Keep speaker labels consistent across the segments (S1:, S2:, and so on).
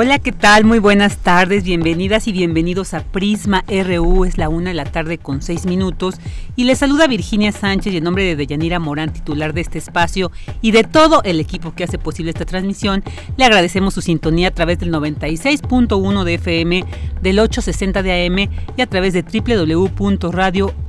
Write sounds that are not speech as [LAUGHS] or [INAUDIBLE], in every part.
S1: Hola, ¿qué tal? Muy buenas tardes, bienvenidas y bienvenidos a Prisma RU, es la una de la tarde con seis minutos y les saluda Virginia Sánchez y en nombre de Deyanira Morán, titular de este espacio y de todo el equipo que hace posible esta transmisión, le agradecemos su sintonía a través del 96.1 de FM, del 860 de AM y a través de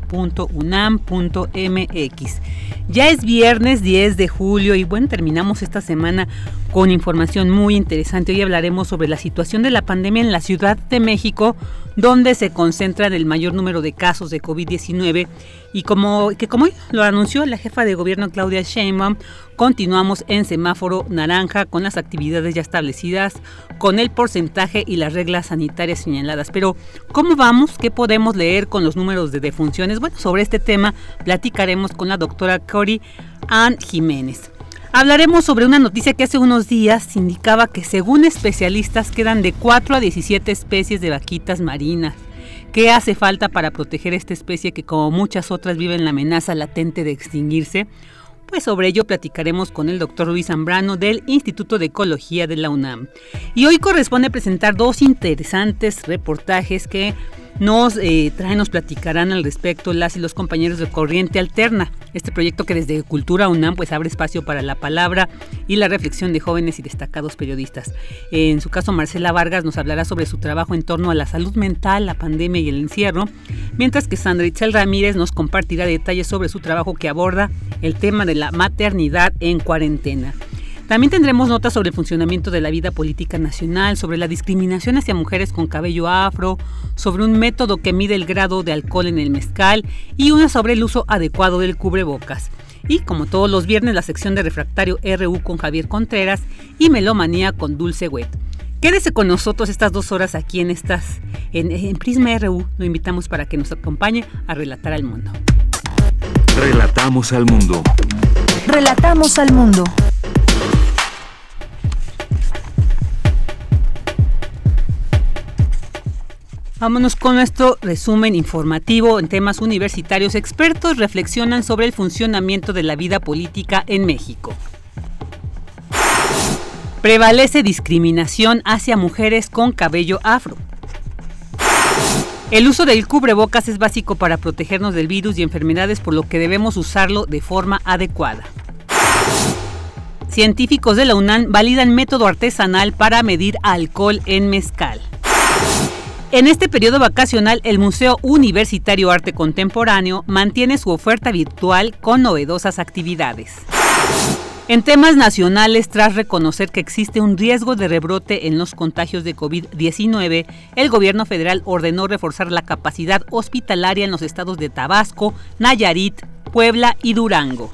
S1: www.radio.unam.mx. Ya es viernes 10 de julio y bueno, terminamos esta semana con información muy interesante. Hoy hablaremos sobre la situación de la pandemia en la Ciudad de México, donde se concentran el mayor número de casos de COVID-19 y como que como lo anunció la jefa de gobierno Claudia Sheinbaum, continuamos en semáforo naranja con las actividades ya establecidas, con el porcentaje y las reglas sanitarias señaladas. Pero ¿cómo vamos? ¿Qué podemos leer con los números de defunciones? Bueno, sobre este tema platicaremos con la doctora Cori Ann Jiménez. Hablaremos sobre una noticia que hace unos días indicaba que según especialistas quedan de 4 a 17 especies de vaquitas marinas. ¿Qué hace falta para proteger esta especie que como muchas otras vive en la amenaza latente de extinguirse? Pues sobre ello platicaremos con el doctor Luis Zambrano del Instituto de Ecología de la UNAM. Y hoy corresponde presentar dos interesantes reportajes que nos eh, traen, nos platicarán al respecto las y los compañeros de Corriente Alterna, este proyecto que desde Cultura UNAM pues abre espacio para la palabra y la reflexión de jóvenes y destacados periodistas. En su caso, Marcela Vargas nos hablará sobre su trabajo en torno a la salud mental, la pandemia y el encierro, mientras que Sandra Itzel Ramírez nos compartirá detalles sobre su trabajo que aborda el tema de la maternidad en cuarentena. También tendremos notas sobre el funcionamiento de la vida política nacional, sobre la discriminación hacia mujeres con cabello afro, sobre un método que mide el grado de alcohol en el mezcal y una sobre el uso adecuado del cubrebocas. Y como todos los viernes, la sección de refractario RU con Javier Contreras y Melomanía con Dulce Wet. Quédese con nosotros estas dos horas aquí en estas en, en Prisma RU. Lo invitamos para que nos acompañe a relatar al mundo.
S2: Relatamos al mundo.
S3: Relatamos al mundo.
S1: Vámonos con nuestro resumen informativo en temas universitarios. Expertos reflexionan sobre el funcionamiento de la vida política en México. Prevalece discriminación hacia mujeres con cabello afro. El uso del cubrebocas es básico para protegernos del virus y enfermedades, por lo que debemos usarlo de forma adecuada. Científicos de la UNAM validan método artesanal para medir alcohol en mezcal. En este periodo vacacional, el Museo Universitario Arte Contemporáneo mantiene su oferta virtual con novedosas actividades. En temas nacionales, tras reconocer que existe un riesgo de rebrote en los contagios de COVID-19, el gobierno federal ordenó reforzar la capacidad hospitalaria en los estados de Tabasco, Nayarit, Puebla y Durango.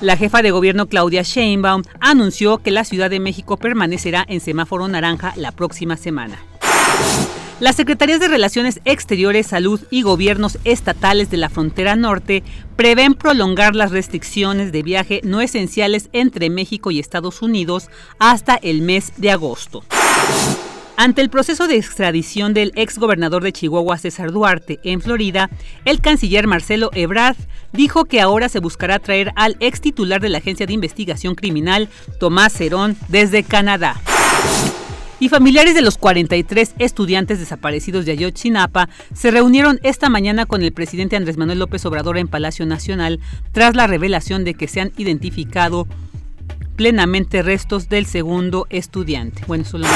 S1: La jefa de gobierno Claudia Sheinbaum anunció que la Ciudad de México permanecerá en semáforo naranja la próxima semana. Las Secretarías de Relaciones Exteriores, Salud y Gobiernos Estatales de la Frontera Norte prevén prolongar las restricciones de viaje no esenciales entre México y Estados Unidos hasta el mes de agosto. Ante el proceso de extradición del ex gobernador de Chihuahua, César Duarte, en Florida, el canciller Marcelo Ebrard dijo que ahora se buscará traer al ex titular de la Agencia de Investigación Criminal, Tomás Cerón, desde Canadá. Y familiares de los 43 estudiantes desaparecidos de Ayotzinapa se reunieron esta mañana con el presidente Andrés Manuel López Obrador en Palacio Nacional tras la revelación de que se han identificado plenamente restos del segundo estudiante. Bueno, solo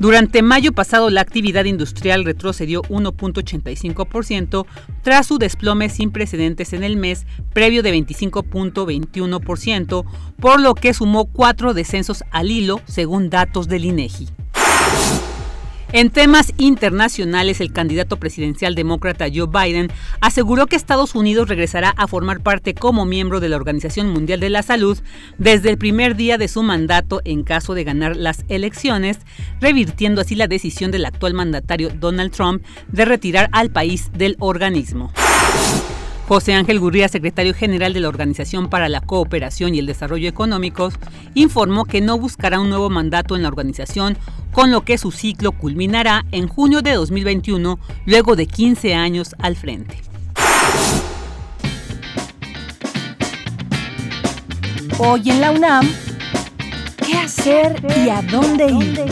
S1: durante mayo pasado, la actividad industrial retrocedió 1.85% tras su desplome sin precedentes en el mes previo de 25.21%, por lo que sumó cuatro descensos al hilo, según datos del INEGI. En temas internacionales, el candidato presidencial demócrata Joe Biden aseguró que Estados Unidos regresará a formar parte como miembro de la Organización Mundial de la Salud desde el primer día de su mandato en caso de ganar las elecciones, revirtiendo así la decisión del actual mandatario Donald Trump de retirar al país del organismo. José Ángel Gurría, secretario general de la Organización para la Cooperación y el Desarrollo Económicos, informó que no buscará un nuevo mandato en la organización, con lo que su ciclo culminará en junio de 2021, luego de 15 años al frente.
S3: Hoy en la UNAM, ¿qué hacer y a dónde ir?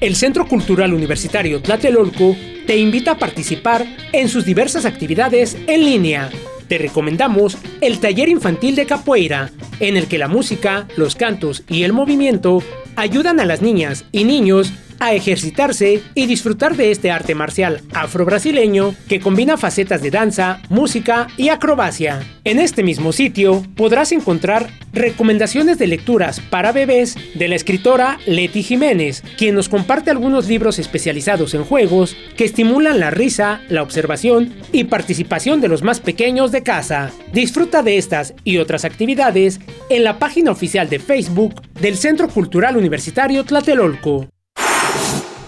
S4: El Centro Cultural Universitario Tlatelolco te invita a participar en sus diversas actividades en línea. Te recomendamos el taller infantil de capoeira, en el que la música, los cantos y el movimiento ayudan a las niñas y niños a ejercitarse y disfrutar de este arte marcial afro-brasileño que combina facetas de danza, música y acrobacia. En este mismo sitio podrás encontrar recomendaciones de lecturas para bebés de la escritora Leti Jiménez, quien nos comparte algunos libros especializados en juegos que estimulan la risa, la observación y participación de los más pequeños de casa. Disfruta de estas y otras actividades en la página oficial de Facebook del Centro Cultural Universitario Tlatelolco.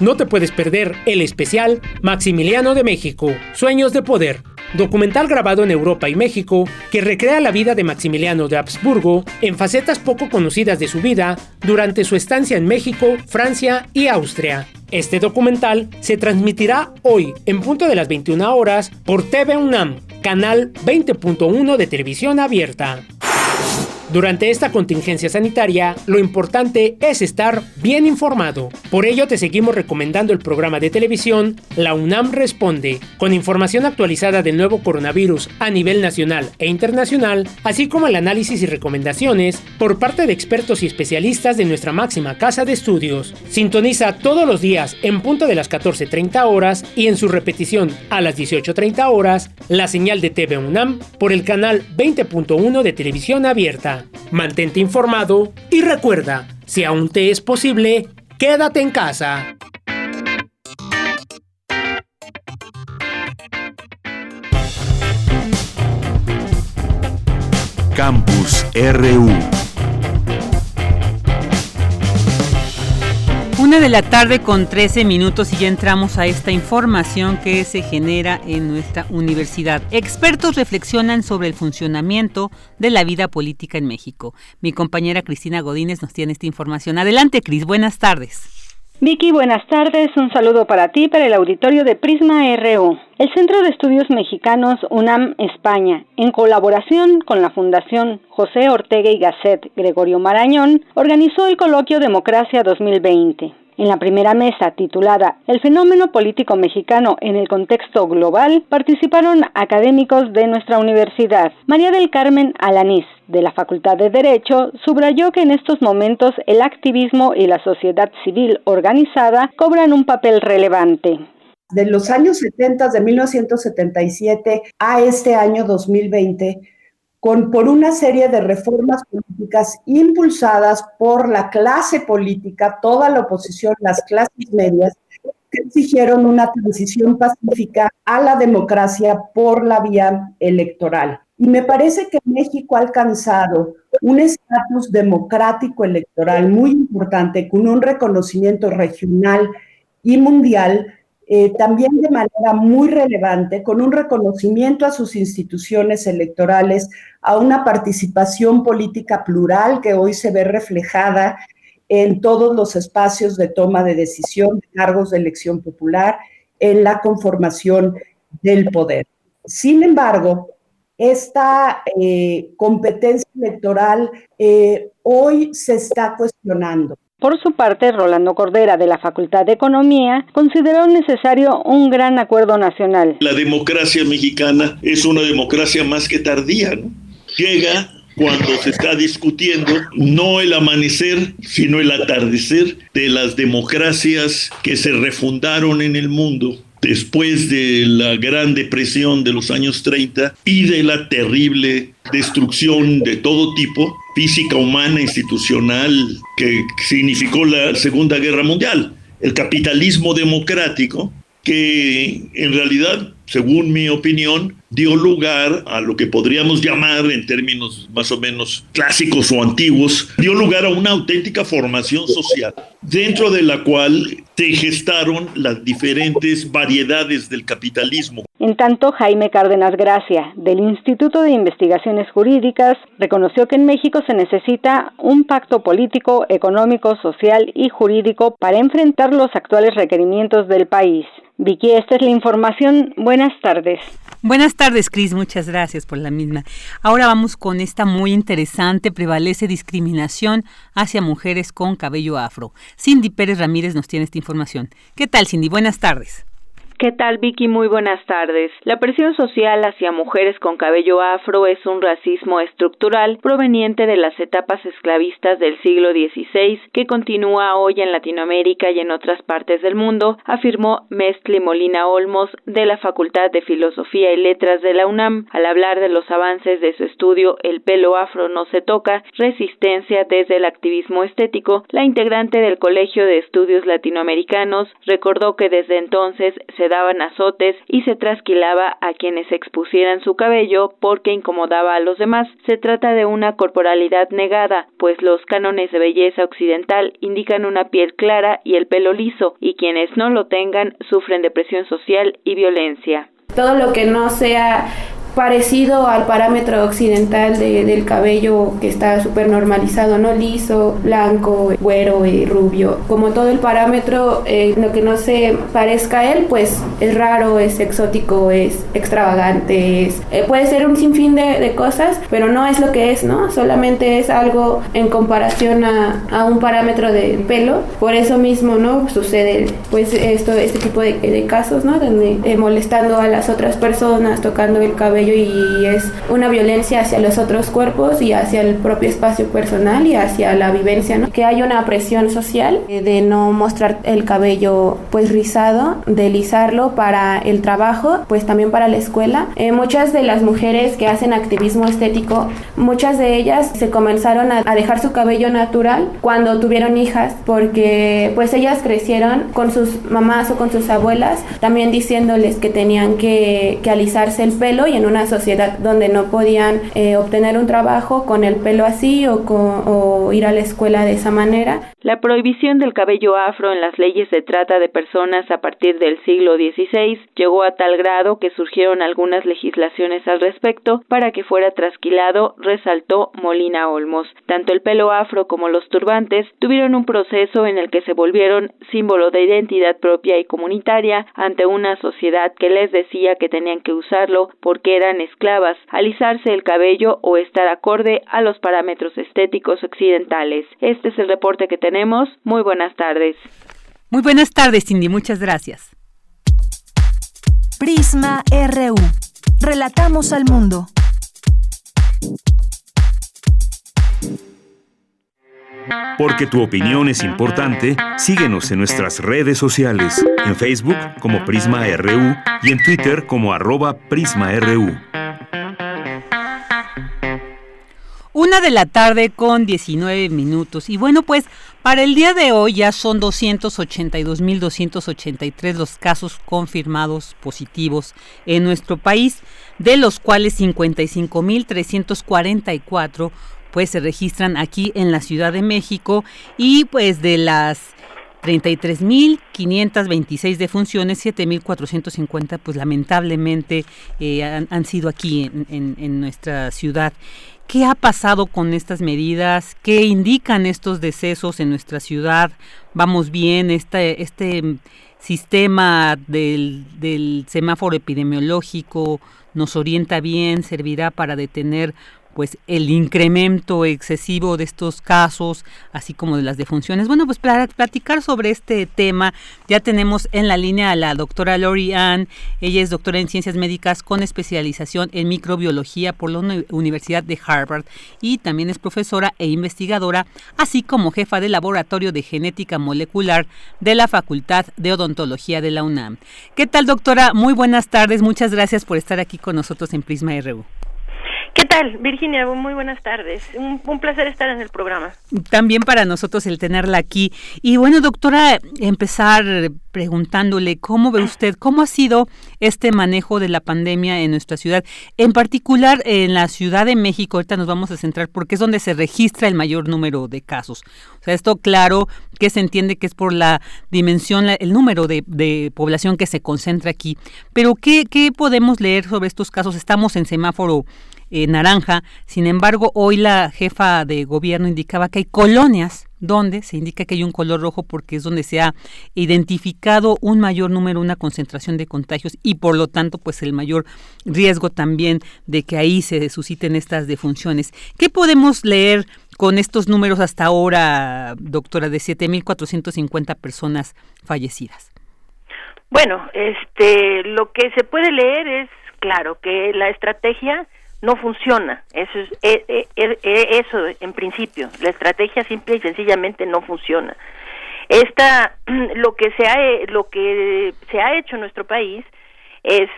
S4: No te puedes perder el especial Maximiliano de México, Sueños de Poder, documental grabado en Europa y México que recrea la vida de Maximiliano de Habsburgo en facetas poco conocidas de su vida durante su estancia en México, Francia y Austria. Este documental se transmitirá hoy en punto de las 21 horas por TV UNAM, canal 20.1 de televisión abierta. Durante esta contingencia sanitaria, lo importante es estar bien informado. Por ello te seguimos recomendando el programa de televisión La UNAM Responde, con información actualizada del nuevo coronavirus a nivel nacional e internacional, así como el análisis y recomendaciones por parte de expertos y especialistas de nuestra máxima casa de estudios. Sintoniza todos los días en punto de las 14.30 horas y en su repetición a las 18.30 horas la señal de TV UNAM por el canal 20.1 de televisión abierta. Mantente informado y recuerda, si aún te es posible, quédate en casa.
S2: Campus RU
S1: Una de la tarde con 13 minutos y ya entramos a esta información que se genera en nuestra universidad. Expertos reflexionan sobre el funcionamiento de la vida política en México. Mi compañera Cristina Godínez nos tiene esta información. Adelante, Cris, buenas tardes.
S5: Vicky, buenas tardes. Un saludo para ti, para el auditorio de Prisma RU. El Centro de Estudios Mexicanos UNAM España, en colaboración con la Fundación José Ortega y Gasset Gregorio Marañón, organizó el coloquio Democracia 2020. En la primera mesa, titulada El fenómeno político mexicano en el contexto global, participaron académicos de nuestra universidad. María del Carmen Alanís, de la Facultad de Derecho, subrayó que en estos momentos el activismo y la sociedad civil organizada cobran un papel relevante
S6: de los años 70, de 1977 a este año 2020, con, por una serie de reformas políticas impulsadas por la clase política, toda la oposición, las clases medias, que exigieron una transición pacífica a la democracia por la vía electoral. Y me parece que México ha alcanzado un estatus democrático electoral muy importante, con un reconocimiento regional y mundial eh, también de manera muy relevante, con un reconocimiento a sus instituciones electorales, a una participación política plural que hoy se ve reflejada en todos los espacios de toma de decisión, de cargos de elección popular, en la conformación del poder. Sin embargo, esta eh, competencia electoral eh, hoy se está cuestionando.
S5: Por su parte, Rolando Cordera, de la Facultad de Economía, consideró necesario un gran acuerdo nacional.
S7: La democracia mexicana es una democracia más que tardía. Llega cuando se está discutiendo no el amanecer, sino el atardecer de las democracias que se refundaron en el mundo después de la Gran Depresión de los años 30 y de la terrible destrucción de todo tipo, física, humana, institucional, que significó la Segunda Guerra Mundial. El capitalismo democrático, que en realidad, según mi opinión, dio lugar a lo que podríamos llamar, en términos más o menos clásicos o antiguos, dio lugar a una auténtica formación social, dentro de la cual se gestaron las diferentes variedades del capitalismo.
S5: En tanto, Jaime Cárdenas Gracia, del Instituto de Investigaciones Jurídicas, reconoció que en México se necesita un pacto político, económico, social y jurídico para enfrentar los actuales requerimientos del país. Vicky, esta es la información. Buenas tardes.
S1: Buenas tardes, Cris. Muchas gracias por la misma. Ahora vamos con esta muy interesante. Prevalece discriminación hacia mujeres con cabello afro. Cindy Pérez Ramírez nos tiene esta información. ¿Qué tal, Cindy? Buenas tardes.
S8: ¿Qué tal, Vicky? Muy buenas tardes. La presión social hacia mujeres con cabello afro es un racismo estructural proveniente de las etapas esclavistas del siglo XVI que continúa hoy en Latinoamérica y en otras partes del mundo, afirmó Mestli Molina Olmos de la Facultad de Filosofía y Letras de la UNAM al hablar de los avances de su estudio El pelo afro no se toca, resistencia desde el activismo estético. La integrante del Colegio de Estudios Latinoamericanos recordó que desde entonces se daban azotes y se trasquilaba a quienes expusieran su cabello porque incomodaba a los demás. Se trata de una corporalidad negada, pues los cánones de belleza occidental indican una piel clara y el pelo liso, y quienes no lo tengan sufren depresión social y violencia.
S9: Todo lo que no sea parecido al parámetro occidental de, del cabello que está súper normalizado, ¿no? Liso, blanco, güero, y rubio. Como todo el parámetro, eh, lo que no se parezca a él, pues es raro, es exótico, es extravagante, es, eh, puede ser un sinfín de, de, cosas, pero no es lo que es, ¿no? Solamente es algo en comparación a, a un parámetro de pelo. Por eso mismo, ¿no? Sucede pues esto, este tipo de, de casos, ¿no? Donde eh, molestando a las otras personas, tocando el cabello y es una violencia hacia los otros cuerpos y hacia el propio espacio personal y hacia la vivencia, ¿no? Que hay una presión social de no mostrar el cabello pues rizado, de lisarlo para el trabajo, pues también para la escuela. Eh, muchas de las mujeres que hacen activismo estético, muchas de ellas se comenzaron a, a dejar su cabello natural cuando tuvieron hijas porque pues ellas crecieron con sus mamás o con sus abuelas también diciéndoles que tenían que, que alisarse el pelo y en una sociedad donde no podían eh, obtener un trabajo con el pelo así o, con, ir a la escuela de esa manera.
S8: La prohibición del cabello afro en las leyes de trata de personas a partir del siglo XVI llegó a tal grado que surgieron algunas legislaciones al respecto para que fuera trasquilado, resaltó Molina Olmos. Tanto el pelo afro como los turbantes tuvieron un proceso en el que se volvieron símbolo de identidad propia y comunitaria ante una sociedad que les decía que tenían que usarlo porque eran esclavas, alisarse el cabello o estar acorde a los parámetros estéticos occidentales. Este es el reporte que tenemos. Muy buenas tardes.
S1: Muy buenas tardes, Cindy. Muchas gracias.
S3: Prisma RU. Relatamos al mundo.
S2: Porque tu opinión es importante, síguenos en nuestras redes sociales, en Facebook como Prisma RU y en Twitter como arroba PrismaRU.
S1: Una de la tarde con 19 minutos. Y bueno, pues para el día de hoy ya son 282.283 los casos confirmados positivos en nuestro país, de los cuales 55.344 pues se registran aquí en la Ciudad de México y pues de las 33.526 defunciones, 7.450 pues lamentablemente eh, han, sido aquí en, en, en nuestra ciudad. ¿Qué ha pasado con estas medidas? ¿Qué indican estos decesos en nuestra ciudad? ¿Vamos bien? Este, este sistema del, del semáforo epidemiológico nos orienta bien, servirá para detener pues el incremento excesivo de estos casos, así como de las defunciones. Bueno, pues para platicar sobre este tema, ya tenemos en la línea a la doctora Lori Ann. Ella es doctora en ciencias médicas con especialización en microbiología por la Universidad de Harvard y también es profesora e investigadora, así como jefa del laboratorio de genética molecular de la Facultad de Odontología de la UNAM. ¿Qué tal, doctora? Muy buenas tardes. Muchas gracias por estar aquí con nosotros en Prisma RU.
S10: ¿Qué tal, Virginia? Muy buenas tardes. Un, placer estar en el programa.
S1: También para nosotros el tenerla aquí. Y bueno, doctora, empezar preguntándole cómo ve usted, cómo ha sido este manejo de la pandemia en nuestra ciudad, en particular en la Ciudad de México. Ahorita nos vamos a centrar porque es donde se registra el mayor número de casos. O sea, esto claro que se entiende que es por la dimensión, el número de, de población que se concentra aquí. Pero ¿qué, ¿qué podemos leer sobre estos casos? Estamos en semáforo eh, naranja. Sin embargo, hoy la jefa de gobierno indicaba que hay colonias donde se indica que hay un color rojo porque es donde se ha identificado un mayor número, una concentración de contagios y por lo tanto pues el mayor riesgo también de que ahí se susciten estas defunciones. ¿Qué podemos leer con estos números hasta ahora, doctora, de 7.450 personas fallecidas?
S10: Bueno, este, lo que se puede leer es, claro, que la estrategia no funciona. Eso es eh, eh, eh, eso en principio. La estrategia simple y sencillamente no funciona. Esta [CLEARS THROAT] lo que se ha lo que se ha hecho en nuestro país es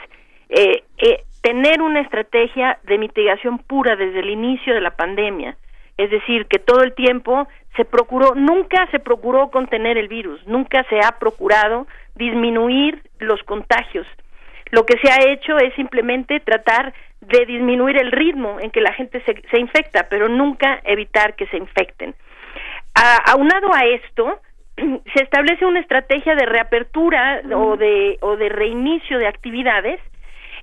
S10: tener una estrategia de mitigación pura desde el inicio de la pandemia. Es decir, que todo el tiempo se procuró, nunca se procuró contener el virus, nunca se ha procurado disminuir los contagios. Lo que se ha hecho es simplemente tratar de disminuir el ritmo en que la gente se, se infecta, pero nunca evitar que se infecten. aunado a esto, [CLEARS THROAT] se establece una estrategia de reapertura o de o de reinicio de actividades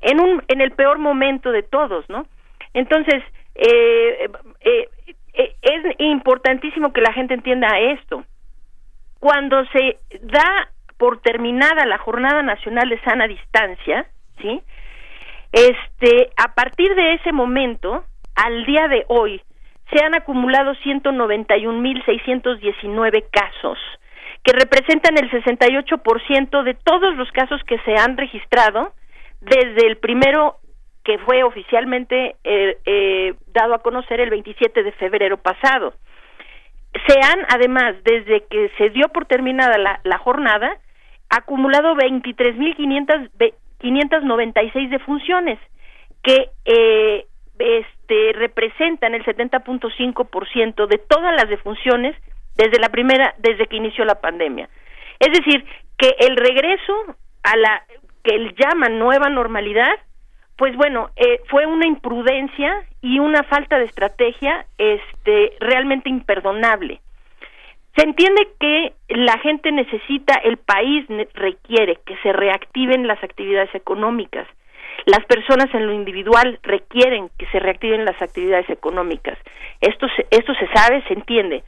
S10: en un en el peor momento de todos, ¿no? Entonces eh, eh, eh, es importantísimo que la gente entienda esto. Cuando se da por terminada la Jornada Nacional de Sana Distancia, ¿sí? Este, a partir de ese momento, al día de hoy, se han acumulado 191.619 casos, que representan el 68% de todos los casos que se han registrado desde el primero que fue oficialmente eh, eh, dado a conocer el 27 de febrero pasado. Se han, además, desde que se dio por terminada la, la jornada, acumulado 23.500 596 defunciones que eh, este, representan el 70.5% de todas las defunciones desde la primera, desde que inició la pandemia. Es decir, que el regreso a la que él llama nueva normalidad, pues bueno, eh, fue una imprudencia y una falta de estrategia este, realmente imperdonable. Se entiende que la gente necesita, el país requiere que se reactiven las actividades económicas. Las personas en lo individual requieren que se reactiven las actividades económicas. Esto se, esto se sabe, se entiende.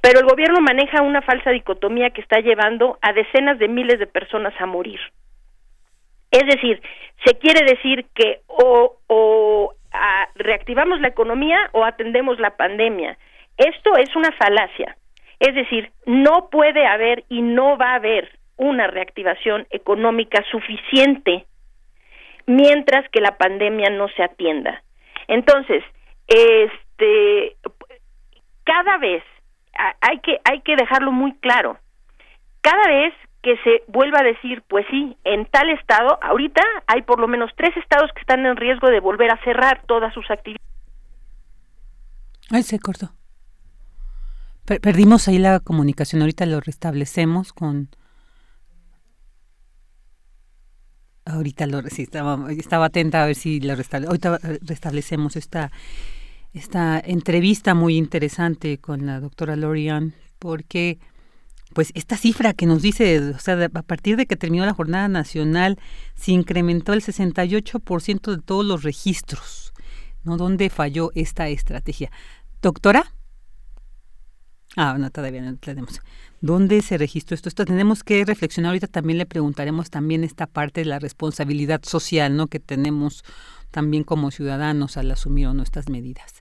S10: Pero el gobierno maneja una falsa dicotomía que está llevando a decenas de miles de personas a morir. Es decir, se quiere decir que o, o reactivamos la economía o atendemos la pandemia. Esto es una falacia. Es decir, no puede haber y no va a haber una reactivación económica suficiente mientras que la pandemia no se atienda. Entonces, este cada vez hay que hay que dejarlo muy claro. Cada vez que se vuelva a decir, pues sí, en tal estado, ahorita hay por lo menos tres estados que están en riesgo de volver a cerrar todas sus actividades.
S1: Ay, se cortó perdimos ahí la comunicación, ahorita lo restablecemos con... Ahorita lo sí, estaba, atenta a ver si lo ahorita restablecemos esta, esta entrevista muy interesante con la doctora Lorian, porque pues esta cifra que nos dice, o sea, a partir de que terminó la jornada nacional, se incrementó el 68% de todos los registros, ¿no? ¿Dónde falló esta estrategia? Doctora. Ah, no, todavía no tenemos. ¿Dónde se registró esto? Esto tenemos que reflexionar. Ahorita también le preguntaremos también esta parte de la responsabilidad social, ¿no? Que tenemos también como ciudadanos al asumir nuestras medidas.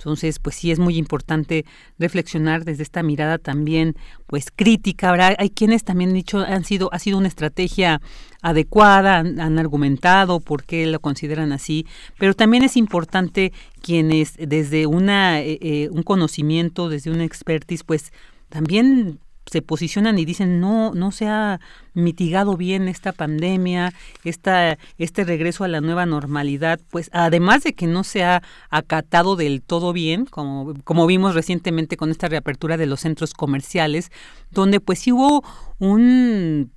S1: Entonces, pues sí es muy importante reflexionar desde esta mirada también, pues crítica. Ahora hay quienes también han dicho han sido ha sido una estrategia adecuada, han, argumentado por qué lo consideran así, pero también es importante quienes desde una eh, eh, un conocimiento, desde una expertise, pues también se posicionan y dicen no no se ha mitigado bien esta pandemia esta este regreso a la nueva normalidad pues además de que no se ha acatado del todo bien como como vimos recientemente con esta reapertura de los centros comerciales donde pues sí hubo un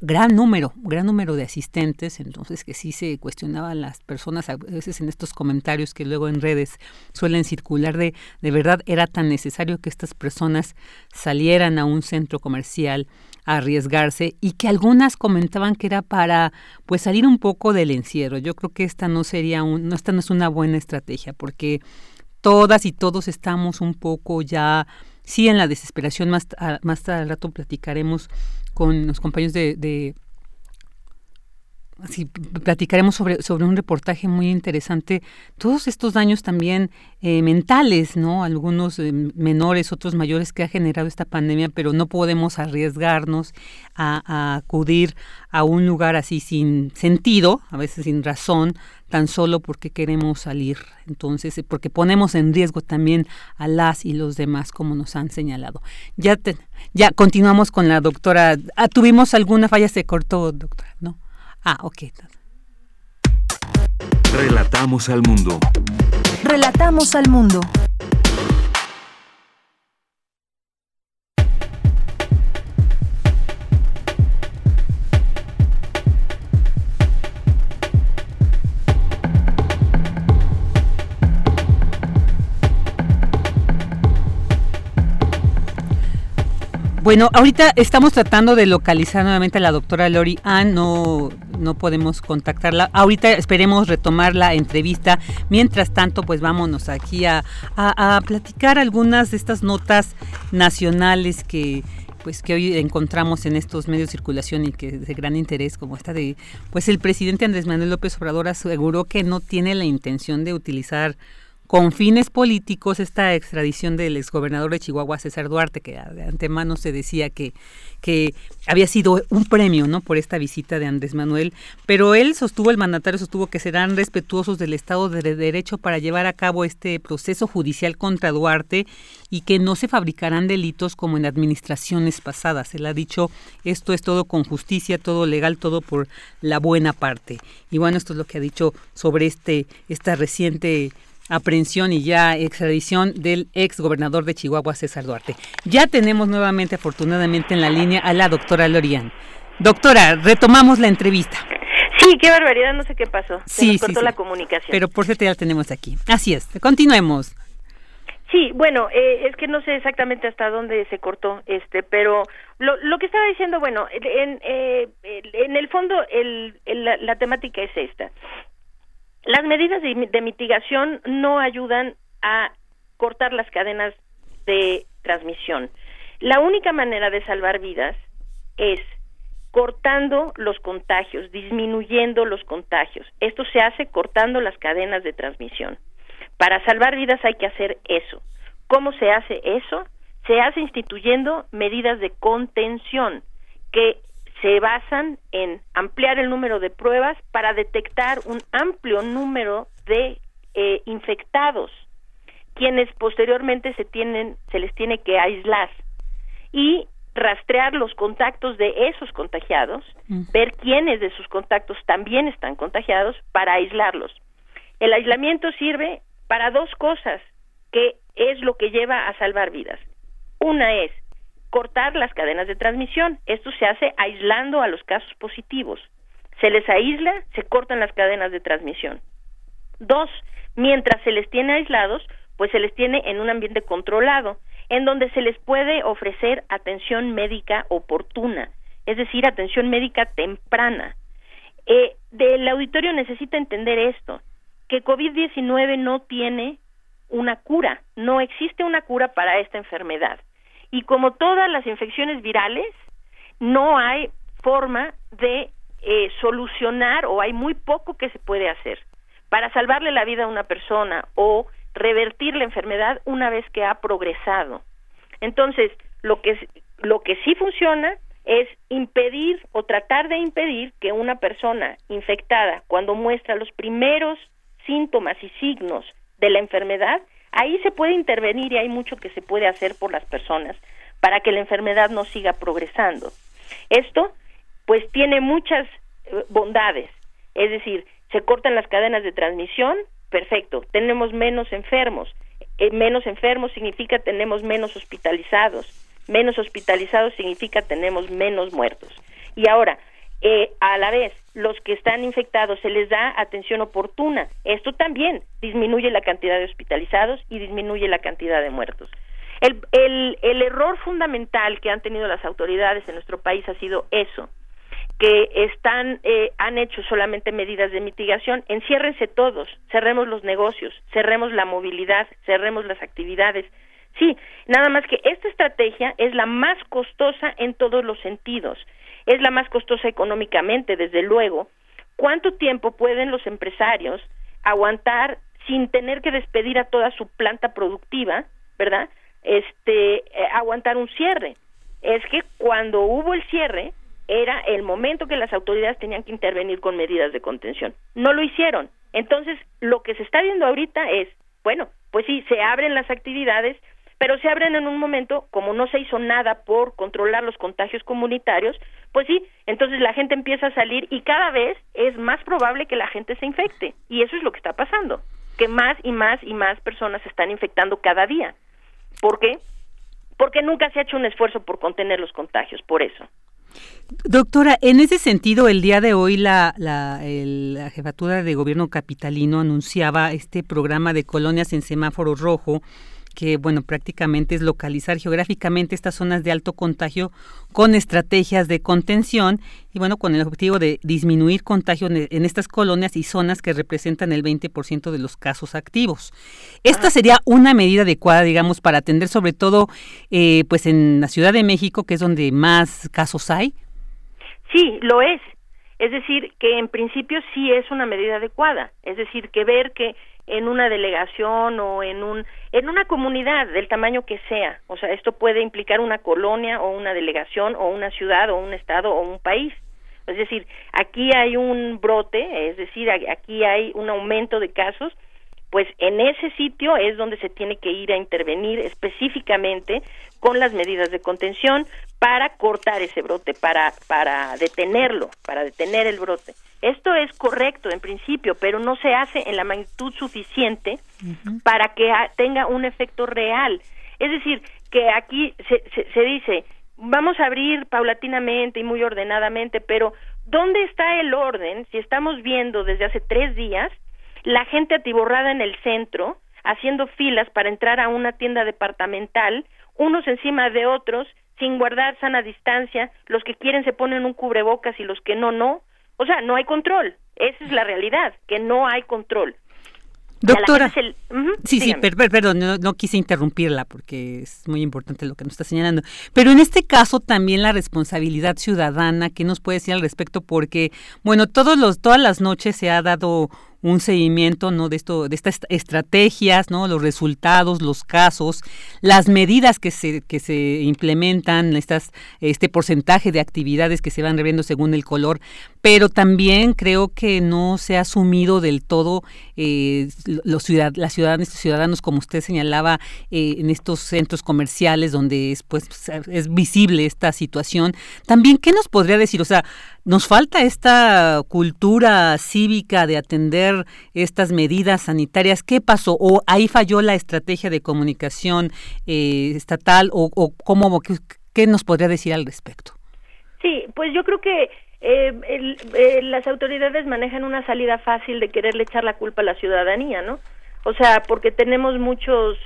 S1: gran número, gran número de asistentes, entonces que sí se cuestionaban las personas a veces en estos comentarios que luego en redes suelen circular de de verdad era tan necesario que estas personas salieran a un centro comercial a arriesgarse y que algunas comentaban que era para pues salir un poco del encierro. Yo creo que esta no sería un, no, esta no es una buena estrategia porque todas y todos estamos un poco ya sí en la desesperación más más al rato platicaremos con los compañeros de, de así platicaremos sobre, sobre un reportaje muy interesante, todos estos daños también eh, mentales, ¿no? Algunos eh, menores, otros mayores que ha generado esta pandemia, pero no podemos arriesgarnos a, a, acudir a un lugar así sin sentido, a veces sin razón, tan solo porque queremos salir. Entonces, eh, porque ponemos en riesgo también a las y los demás, como nos han señalado. Ya, ya continuamos con la doctora. Ah, ¿Tuvimos alguna falla? Se cortó, doctora, ¿no? Ah, ok.
S2: Relatamos al mundo.
S3: Relatamos al mundo.
S1: Bueno, ahorita estamos tratando de localizar nuevamente a la doctora Lori Ann, no, no podemos contactarla. Ahorita esperemos retomar la entrevista. Mientras tanto, pues vámonos aquí a, a, platicar algunas de estas notas nacionales que, pues que hoy encontramos en estos medios de circulación y que de gran interés como esta de pues el presidente Andrés Manuel López Obrador aseguró que no tiene la intención de utilizar con fines políticos esta extradición del exgobernador de Chihuahua, César Duarte, que de antemano se decía que, que había sido un premio ¿no? por esta visita de Andrés Manuel, pero él sostuvo, el mandatario sostuvo que serán respetuosos del Estado de Derecho para llevar a cabo este proceso judicial contra Duarte y que no se fabricarán delitos como en administraciones pasadas. Él ha dicho, esto es todo con justicia, todo legal, todo por la buena parte. Y bueno, esto es lo que ha dicho sobre este esta reciente aprehensión y ya extradición del ex gobernador de Chihuahua, César Duarte. Ya tenemos nuevamente, afortunadamente, en la línea a la doctora Lorian. Doctora, retomamos la entrevista.
S10: Sí, qué barbaridad, no sé qué pasó. Se nos cortó la comunicación.
S1: Pero por cierto ya la tenemos aquí. Así es, continuemos.
S10: Sí, bueno, eh, es que no sé exactamente hasta dónde se cortó, este, pero lo, lo que estaba diciendo, bueno, en, eh, en el fondo el, la, la, temática es esta. Las medidas de, mitigación no ayudan a cortar las cadenas de transmisión. La única manera de salvar vidas es cortando los contagios, disminuyendo los contagios. Esto se hace cortando las cadenas de transmisión. Para salvar vidas hay que hacer eso. ¿Cómo se hace eso? Se hace instituyendo medidas de contención que se basan en ampliar el número de pruebas para detectar un amplio número de eh, infectados, quienes posteriormente se tienen, se les tiene que aislar y rastrear los contactos de esos contagiados, mm. ver quiénes de sus contactos también están contagiados para aislarlos. El aislamiento sirve para dos cosas, que es lo que lleva a salvar vidas. Una es cortar las cadenas de transmisión. Esto se hace aislando a los casos positivos. Se les aísla, se cortan las cadenas de transmisión. Dos, mientras se les tiene aislados, pues se les tiene en un ambiente controlado, en donde se les puede ofrecer atención médica oportuna, es decir, atención médica temprana. Eh, del auditorio necesita entender esto, que COVID-19 no tiene una cura, no existe una cura para esta enfermedad y como todas las infecciones virales, no hay forma de eh, solucionar o hay muy poco que se puede hacer para salvarle la vida a una persona o revertir la enfermedad una vez que ha progresado. Entonces, lo que, lo que sí funciona es impedir o tratar de impedir que una persona infectada, cuando muestra los primeros síntomas y signos de la enfermedad, ahí se puede intervenir y hay mucho que se puede hacer por las personas para que la enfermedad no siga progresando. Esto, pues, tiene muchas eh, bondades, es decir, se cortan las cadenas de transmisión, perfecto, tenemos menos enfermos, eh, menos enfermos significa tenemos menos hospitalizados, menos hospitalizados significa tenemos menos muertos. Y ahora, eh, a la vez, los que están infectados se les da atención oportuna. Esto también disminuye la cantidad de hospitalizados y disminuye la cantidad de muertos. El, el, el error fundamental que han tenido las autoridades en nuestro país ha sido eso, que están eh, han hecho solamente medidas de mitigación, enciérrense todos, cerremos los negocios, cerremos la movilidad, cerremos las actividades. Sí, nada más que esta estrategia es la más costosa en todos los sentidos. Es la más costosa económicamente, desde luego. ¿Cuánto tiempo pueden los empresarios aguantar sin tener que despedir a toda su planta productiva, ¿verdad? Este, eh, aguantar un cierre. Es que cuando hubo el cierre, era el momento que las autoridades tenían que intervenir con medidas de contención. No lo hicieron. Entonces, lo que se está viendo ahorita es, bueno, pues sí, se abren las actividades, pero se abren en un momento, como no se hizo nada por controlar los contagios comunitarios, pues sí, entonces la gente empieza a salir y cada vez es más probable que la gente se infecte. Y eso es lo que está pasando, que más y más y más personas se están infectando cada día. ¿Por qué? Porque nunca se ha hecho un esfuerzo por contener los contagios, por eso.
S1: Doctora, en ese sentido, el día de hoy la, la, la, jefatura de gobierno capitalino anunciaba este programa de colonias en semáforo rojo que, bueno, prácticamente es localizar geográficamente estas zonas de alto contagio con estrategias de contención y, bueno, con el objetivo de disminuir contagio en estas colonias y zonas que representan el 20% de los casos activos. Esta sería una medida adecuada, digamos, para atender sobre todo, eh, pues, en la Ciudad de México, que es donde más casos hay.
S10: Sí, lo es. Es decir, que en principio sí es una medida adecuada. Es decir, que ver que en una delegación o en un en una comunidad del tamaño que sea, o sea, esto puede implicar una colonia o una delegación o una ciudad o un estado o un país. Es decir, aquí hay un brote, es decir, aquí hay un aumento de casos, pues en ese sitio es donde se tiene que ir a intervenir específicamente con las medidas de contención para cortar ese brote, para para detenerlo, para detener el brote. Esto es correcto en principio, pero no se hace en la magnitud suficiente para que tenga un efecto real. Es decir, que aquí se, se, dice, vamos a abrir paulatinamente y muy ordenadamente, pero ¿dónde está el orden si estamos viendo desde hace tres días la gente atiborrada en el centro, haciendo filas para entrar a una tienda departamental, unos encima de otros, sin guardar sana distancia, los que quieren se ponen un cubrebocas y los que no, no, o sea, no hay control. Esa es la realidad, que no hay control.
S1: Doctora, sí, sí, perdón, no, quise interrumpirla porque es muy importante lo que nos está señalando. Pero en este caso también la responsabilidad ciudadana, ¿qué nos puede decir al respecto? Porque, bueno, todos los, todas las noches se ha dado un seguimiento no de esto de estas estrategias no los resultados los casos las medidas que se que se implementan estas este porcentaje de actividades que se van reviendo según el color pero también creo que no se ha asumido del todo eh, los ciudad, las ciudadanas y ciudadanos como usted señalaba eh, en estos centros comerciales donde es pues es visible esta situación. También qué nos podría decir o sea nos falta esta cultura cívica de atender estas medidas sanitarias. ¿Qué pasó? ¿O ahí falló la estrategia de comunicación eh, estatal? ¿O, o cómo, qué, nos podría decir al respecto?
S10: Sí, pues yo creo que eh, eh, las autoridades manejan una salida fácil de quererle echar la culpa a la ciudadanía, ¿no? O sea, porque tenemos muchos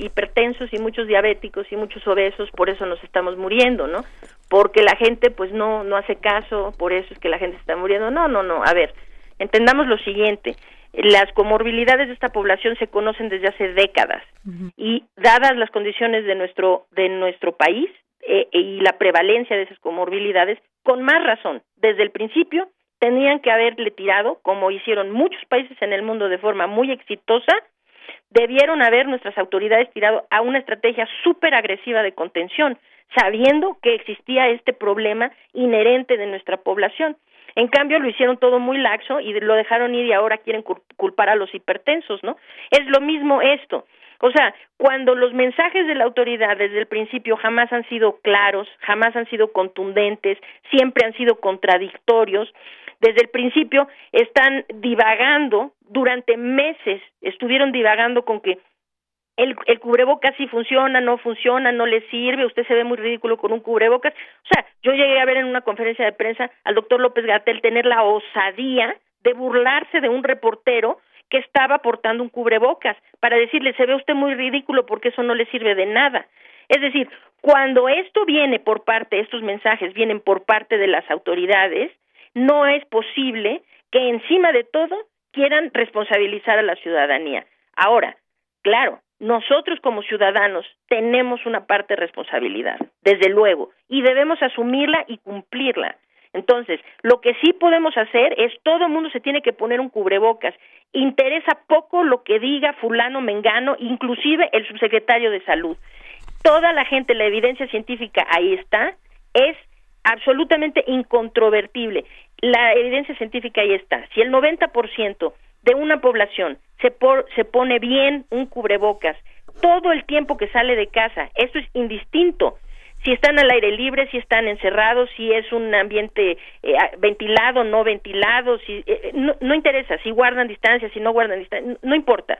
S10: hipertensos y muchos diabéticos y muchos obesos, por eso nos estamos muriendo, ¿no? porque la gente pues no no hace caso, por eso es que la gente está muriendo. No, no, no, a ver, entendamos lo siguiente, las comorbilidades de esta población se conocen desde hace décadas y dadas las condiciones de nuestro de nuestro país eh, y la prevalencia de esas comorbilidades, con más razón desde el principio, tenían que haberle tirado, como hicieron muchos países en el mundo de forma muy exitosa, debieron haber nuestras autoridades tirado a una estrategia súper agresiva de contención, sabiendo que existía este problema inherente de nuestra población. En cambio, lo hicieron todo muy laxo y lo dejaron ir y ahora quieren culpar a los hipertensos, ¿no? Es lo mismo esto. O sea, cuando los mensajes de la autoridad desde el principio jamás han sido claros, jamás han sido contundentes, siempre han sido contradictorios, desde el principio están divagando durante meses, estuvieron divagando con que el, cubrebocas sí funciona, no funciona, no le sirve, usted se ve muy ridículo con un cubrebocas. O sea, yo llegué a ver en una conferencia de prensa al doctor López Gatel tener la osadía de burlarse de un reportero que estaba portando un cubrebocas para decirle, se ve usted muy ridículo porque eso no le sirve de nada. Es decir, cuando esto viene por parte, estos mensajes vienen por parte de las autoridades, no es posible que encima de todo quieran responsabilizar a la ciudadanía. Ahora, claro, nosotros como ciudadanos tenemos una parte de responsabilidad, desde luego, y debemos asumirla y cumplirla. Entonces, lo que sí podemos hacer es todo el mundo se tiene que poner un cubrebocas. Interesa poco lo que diga fulano mengano, inclusive el subsecretario de salud. Toda la gente, la evidencia científica ahí está, es absolutamente incontrovertible. La evidencia científica ahí está. Si el 90% de una población se, se pone bien un cubrebocas todo el tiempo que sale de casa, eso es indistinto si están al aire libre, si están encerrados, si es un ambiente eh, ventilado, no ventilado, si eh, eh, no, no, interesa, si guardan distancia, si no guardan distancia, no importa.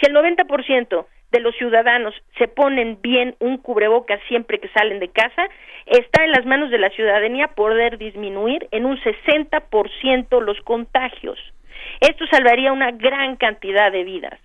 S10: Si el 90% de los ciudadanos se ponen bien un cubrebocas siempre que salen de casa, está en las manos de la ciudadanía poder disminuir en un 60% los contagios. Esto salvaría una gran cantidad de vidas.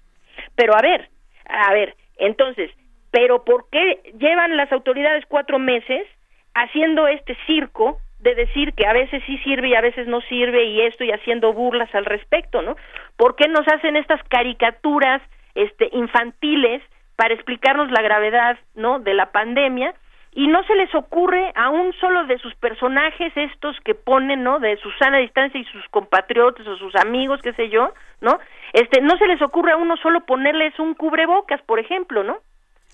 S10: Pero a ver, a ver, entonces, pero ¿por qué llevan las autoridades cuatro meses haciendo este circo de decir que a veces sí sirve y a veces no sirve y esto y haciendo burlas al respecto, ¿no? ¿Por qué nos hacen estas caricaturas este infantiles para explicarnos la gravedad, ¿no? de la pandemia? y no se les ocurre a un solo de sus personajes estos que ponen, ¿no? De Susana Distancia y sus compatriotas o sus amigos, qué sé yo, ¿no? Este, no se les ocurre a uno solo ponerles un cubrebocas, por ejemplo, ¿no?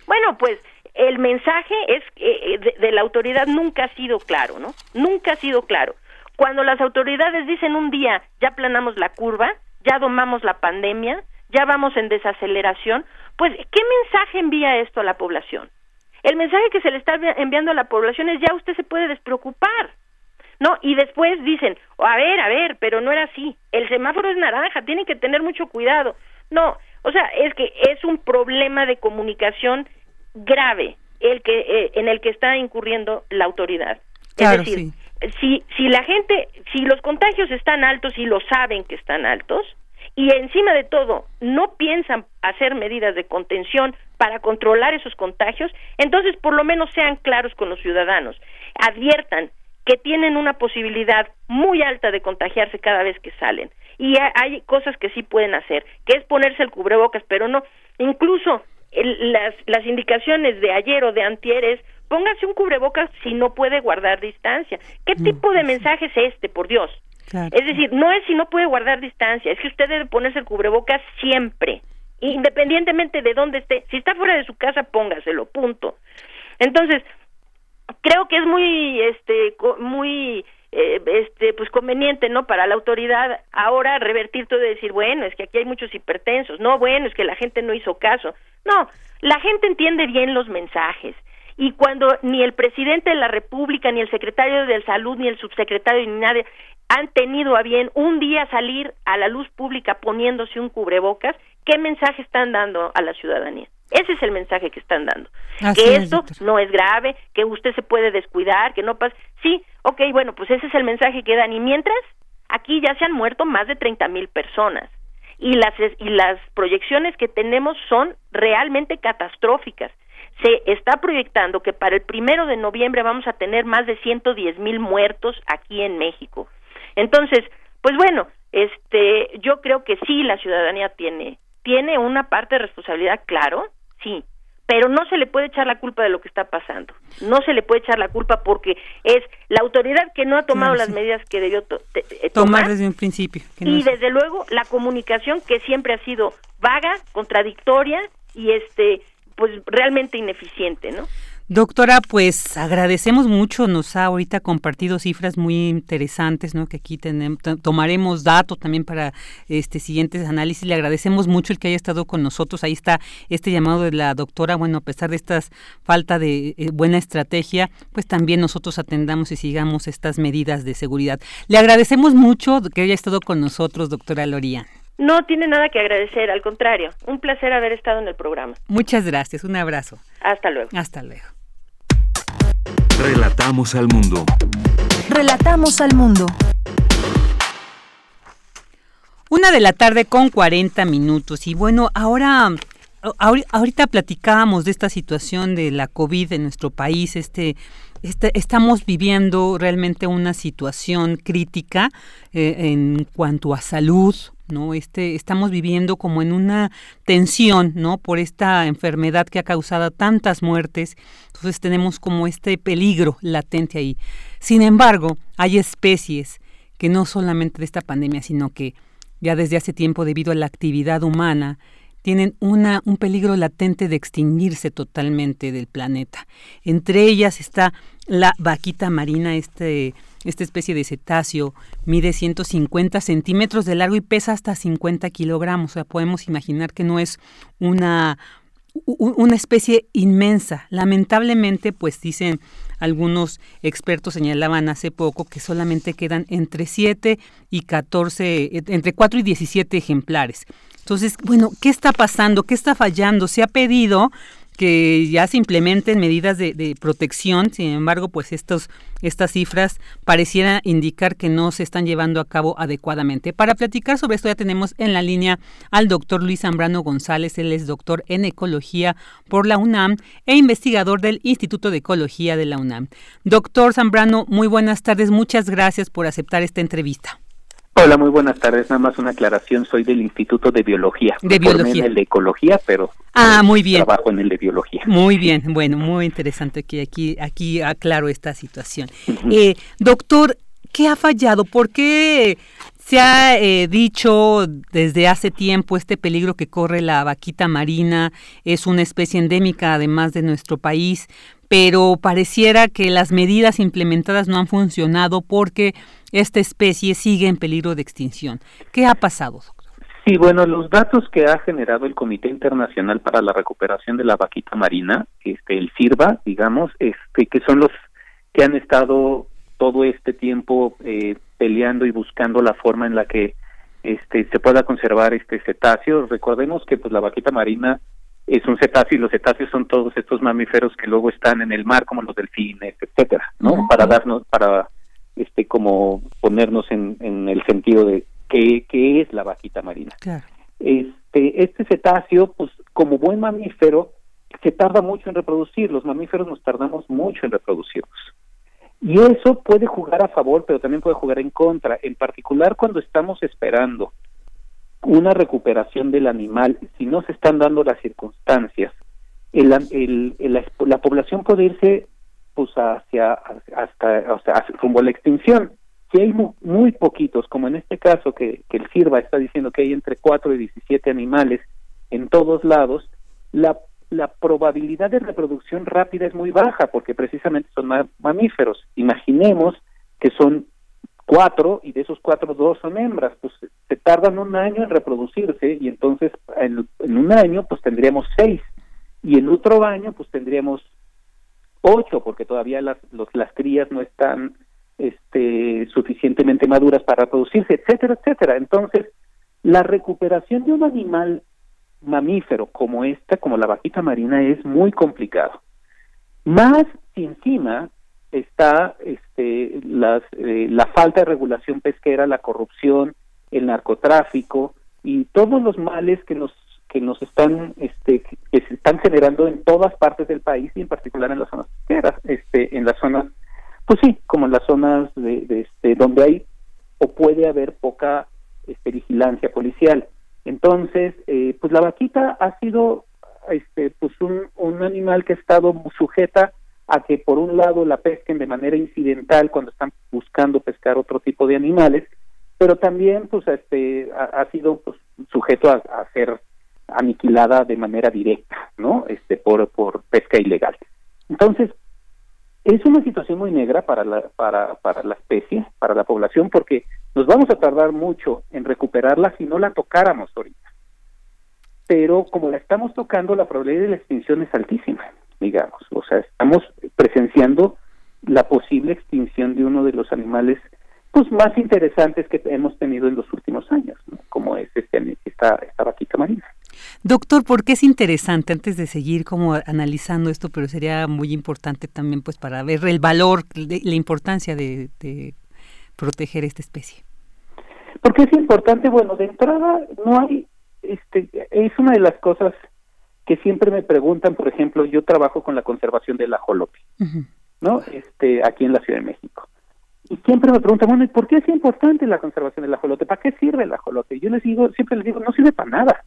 S10: Bueno, pues el mensaje es eh, de, de la autoridad nunca ha sido claro, ¿no? Nunca ha sido claro. Cuando las autoridades dicen un día ya planamos la curva, ya domamos la pandemia, ya vamos en desaceleración, pues ¿qué mensaje envía esto a la población? El mensaje que se le está enviando a la población es ya usted se puede despreocupar. ¿No? Y después dicen, a ver, a ver, pero no era así. El semáforo es naranja, tienen que tener mucho cuidado. No, o sea, es que es un problema de comunicación grave el que eh, en el que está incurriendo la autoridad.
S1: Claro,
S10: es decir, si si la gente, si los contagios están altos y lo saben que están altos y encima de todo no piensan hacer medidas de contención para controlar esos contagios, entonces por lo menos sean claros con los ciudadanos, adviertan que tienen una posibilidad muy alta de contagiarse cada vez que salen. Y hay cosas que sí pueden hacer, que es ponerse el cubrebocas, pero no, incluso las, las indicaciones de ayer o de antier es póngase un cubrebocas si no puede guardar distancia. ¿Qué mm, tipo de mensaje es este, por Dios? Es decir, no es si no puede guardar distancia, es que usted debe ponerse el cubrebocas siempre independientemente de dónde esté. Si está fuera de su casa, póngaselo, punto. Entonces, creo que es muy, este, muy, eh, este, pues conveniente, ¿no? Para la autoridad ahora revertir todo y decir, bueno, es que aquí hay muchos hipertensos, no, bueno, es que la gente no hizo caso. No, la gente entiende bien los mensajes. Y cuando ni el presidente de la República, ni el secretario de Salud, ni el subsecretario, ni nadie han tenido a bien un día salir a la luz pública poniéndose un cubrebocas, ¿qué mensaje están dando a la ciudadanía? Ese es el mensaje que están dando. que esto no es grave, que usted se puede descuidar, que no pasa. Sí, ok, bueno, pues ese es el mensaje que dan. Y mientras, aquí ya se han muerto más de 30 mil personas. Y las, y las proyecciones que tenemos son realmente catastróficas. Se está proyectando que para el primero de noviembre vamos a tener más de 110 mil muertos aquí en México. Entonces, pues bueno, este, yo creo que sí la ciudadanía tiene tiene una parte de responsabilidad, claro, sí, pero no se le puede echar la culpa de lo que está pasando. No se le puede echar la culpa porque es la autoridad que no ha tomado las medidas que debió
S1: eh, tomar, desde un principio.
S10: y desde luego la comunicación que siempre ha sido vaga, contradictoria y este pues realmente ineficiente, ¿no?
S1: Doctora, pues agradecemos mucho, nos ha ahorita compartido cifras muy interesantes, ¿no? Que aquí tenemos, tomaremos datos también para este siguientes análisis. Le agradecemos mucho el que haya estado con nosotros. Ahí está este llamado de la doctora. Bueno, a pesar de esta falta de eh, buena estrategia, pues también nosotros atendamos y sigamos estas medidas de seguridad. Le agradecemos mucho que haya estado con nosotros, doctora Lorian.
S10: No tiene nada que agradecer, al contrario, un placer haber estado en el programa.
S1: Muchas gracias, un abrazo.
S10: Hasta luego.
S1: Hasta luego.
S2: Relatamos al mundo.
S3: Relatamos al mundo.
S1: Una de la tarde con 40 minutos. Y bueno, ahora ahorita platicábamos de esta situación de la COVID en nuestro país, este, este estamos viviendo realmente una situación crítica eh, en cuanto a salud, ¿no? Este, estamos viviendo como en una tensión, ¿no? Por esta enfermedad que ha causado tantas muertes. Entonces tenemos como este peligro latente ahí. Sin embargo, hay especies que no solamente de esta pandemia, sino que ya desde hace tiempo, debido a la actividad humana, tienen una, un peligro latente de extinguirse totalmente del planeta. Entre ellas está la vaquita marina, este esta especie de cetáceo mide 150 centímetros de largo y pesa hasta 50 kilogramos. O sea, podemos imaginar que no es una, una especie inmensa. Lamentablemente, pues dicen algunos expertos señalaban hace poco que solamente quedan entre 7 y 14, entre 4 y 17 ejemplares. Entonces, bueno, ¿qué está pasando? ¿Qué está fallando? Se ha pedido que ya se implementen medidas de, protección, sin embargo, pues estos, estas cifras parecieran indicar que no se están llevando a cabo adecuadamente. Para platicar sobre esto ya tenemos en la línea al doctor Luis Zambrano González, él es doctor en ecología por la UNAM e investigador del Instituto de Ecología de la UNAM. Doctor Zambrano, muy buenas tardes, muchas gracias por aceptar esta entrevista.
S11: Hola, muy buenas tardes. Nada más una aclaración. Soy del Instituto de Biología.
S1: De Biología.
S11: En el de Ecología, pero
S1: ah, muy bien.
S11: trabajo en el de Biología.
S1: Muy bien. Bueno, muy interesante que aquí, aquí aclaro esta situación. eh, doctor, ¿qué ha fallado? ¿Por qué se ha eh, dicho desde hace tiempo este peligro que corre la vaquita marina? Es una especie endémica, además de nuestro país, pero pareciera que las medidas implementadas no han funcionado porque esta especie sigue en peligro de extinción. ¿Qué ha pasado, doctor?
S11: Sí, bueno, los datos que ha generado el Comité Internacional para la Recuperación de la Vaquita Marina, este, el CIRVA, digamos, este, que son los que han estado todo este tiempo eh, peleando y buscando la forma en la que este, se pueda conservar este cetáceo. Recordemos que pues la vaquita marina es un cetáceo y los cetáceos son todos estos mamíferos que luego están en el mar como los delfines, etcétera, ¿no? Para darnos, para este como ponernos en, en el sentido de qué, qué es la vaquita marina. Este, este cetáceo, pues como buen mamífero, se tarda mucho en reproducir, los mamíferos nos tardamos mucho en reproducirnos. Y eso puede jugar a favor, pero también puede jugar en contra, en particular cuando estamos esperando una recuperación del animal, si no se están dando las circunstancias, el, el, la, población puede irse pues hacia hasta o sea, rumbo a la extinción. Si hay muy, poquitos, como en este caso que, que el CIRVA está diciendo que hay entre 4 y 17 animales en todos lados, la, la probabilidad de reproducción rápida es muy baja porque precisamente son mamíferos. Imaginemos que son cuatro y de esos cuatro dos son hembras, pues se tardan un año en reproducirse y entonces en, un año pues tendríamos seis y en otro año pues tendríamos ocho porque todavía las, las crías no están este, suficientemente maduras para reproducirse, etcétera, etcétera. Entonces, la recuperación de un animal mamífero como esta, como la vaquita marina, es muy complicado. Más si encima está este, las, eh, la falta de regulación pesquera, la corrupción, el narcotráfico y todos los males que nos que nos están este que se están generando en todas partes del país y en particular en las zonas pesqueras, este en las zonas pues sí, como en las zonas de, este donde hay o puede haber poca este, vigilancia policial. Entonces, eh, pues la vaquita ha sido este pues un, un animal que ha estado sujeta a que por un lado la pesquen de manera incidental cuando están buscando pescar otro tipo de animales, pero también pues este ha, sido pues, sujeto a, a, ser aniquilada de manera directa, ¿no? Este por por pesca ilegal. Entonces, es una situación muy negra para la, para, para la especie, para la población, porque nos vamos a tardar mucho en recuperarla si no la tocáramos ahorita. Pero como la estamos tocando, la probabilidad de la extinción es altísima, digamos. O sea, estamos presenciando la posible extinción de uno de los animales pues más interesantes que hemos tenido en los últimos años, como es este, esta, esta vaquita marina.
S1: Doctor, ¿por qué es interesante antes de seguir como analizando esto, pero sería muy importante también pues para ver el valor, la importancia de, proteger esta especie?
S11: Porque es importante, bueno, de entrada no hay, este, es una de las cosas que siempre me preguntan, por ejemplo, yo trabajo con la conservación del ajolote, ¿no? Este, aquí en la Ciudad de México. Y siempre me preguntan, bueno, ¿por qué es importante la conservación del ajolote? ¿Para qué sirve el ajolote? Yo les digo, siempre les digo, no sirve para nada.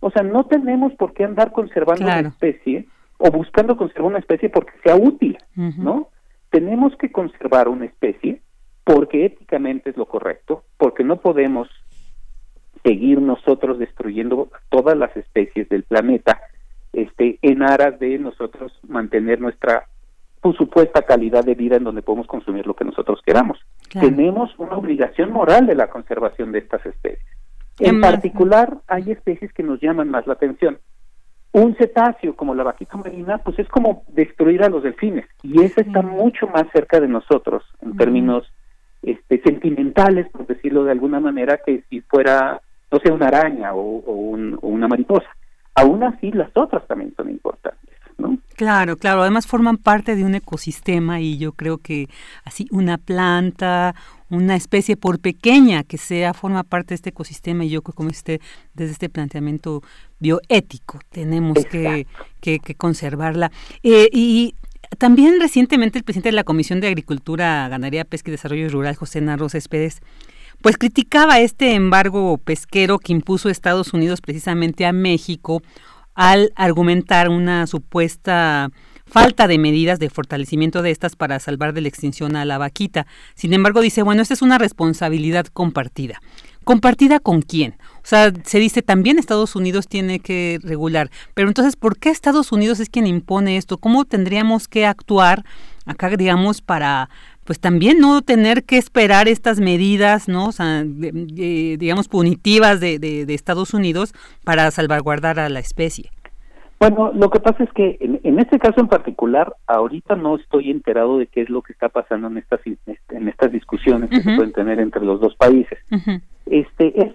S11: O sea, no tenemos por qué andar conservando una especie o buscando conservar una especie porque sea útil, ¿no? Tenemos que conservar una especie porque éticamente es lo correcto, porque no podemos seguir nosotros destruyendo todas las especies del planeta este en aras de nosotros mantener nuestra pues, supuesta calidad de vida en donde podemos consumir lo que nosotros queramos. Tenemos una obligación moral de la conservación de estas especies. En particular, hay especies que nos llaman más la atención. Un cetáceo como la vaquita marina, pues es como destruir a los delfines y ese está mucho más cerca de nosotros en términos este, sentimentales, por decirlo de alguna manera, que si fuera, no sé, una araña o, o una mariposa. Aún así, las otras también son importantes.
S1: Claro, claro, además forman parte de un ecosistema y yo creo que así una planta, una especie por pequeña que sea, forma parte de este ecosistema y yo creo que como este, desde este planteamiento bioético tenemos que, que, conservarla. Eh, y también recientemente el presidente de la Comisión de Agricultura, Ganadería, Pesca y Desarrollo Rural, José Narro Céspedes, pues criticaba este embargo pesquero que impuso Estados Unidos precisamente a México al argumentar una supuesta falta de medidas de fortalecimiento de estas para salvar de la extinción a la vaquita. Sin embargo, dice, bueno, esta es una responsabilidad compartida. ¿Compartida con quién? O sea, se dice también Estados Unidos tiene que regular, pero entonces, ¿por qué Estados Unidos es quien impone esto? ¿Cómo tendríamos que actuar acá, digamos, para pues también no tener que esperar estas medidas, ¿no? O sea, digamos, punitivas de, de, Estados Unidos para salvaguardar a la especie.
S11: Bueno, lo que pasa es que en, este caso en particular, ahorita no estoy enterado de qué es lo que está pasando en estas en estas discusiones que se pueden tener entre los dos países. Este es,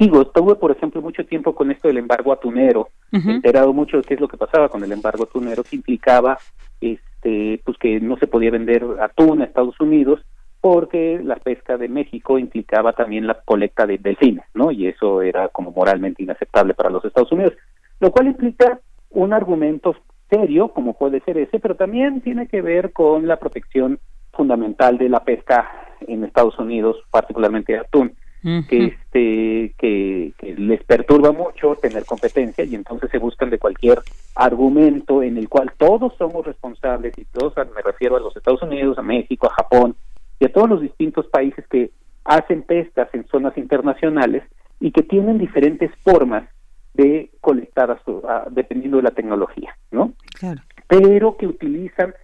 S11: digo, estuve por ejemplo mucho tiempo con esto del embargo atunero, enterado mucho de qué es lo que pasaba con el embargo atunero que implicaba este, pues que no se podía vender atún a Estados Unidos porque la pesca de México implicaba también la colecta de delfines, ¿no? Y eso era como moralmente inaceptable para los Estados Unidos, lo cual implica un argumento serio, como puede ser ese, pero también tiene que ver con la protección fundamental de la pesca en Estados Unidos, particularmente de atún que este que, les perturba mucho tener competencia y entonces se buscan de cualquier argumento en el cual todos somos responsables y todos me refiero a los Estados Unidos, a México, a Japón y a todos los distintos países que hacen pescas en zonas internacionales y que tienen diferentes formas de colectar a dependiendo de la tecnología, ¿no? Claro. Pero que utilizan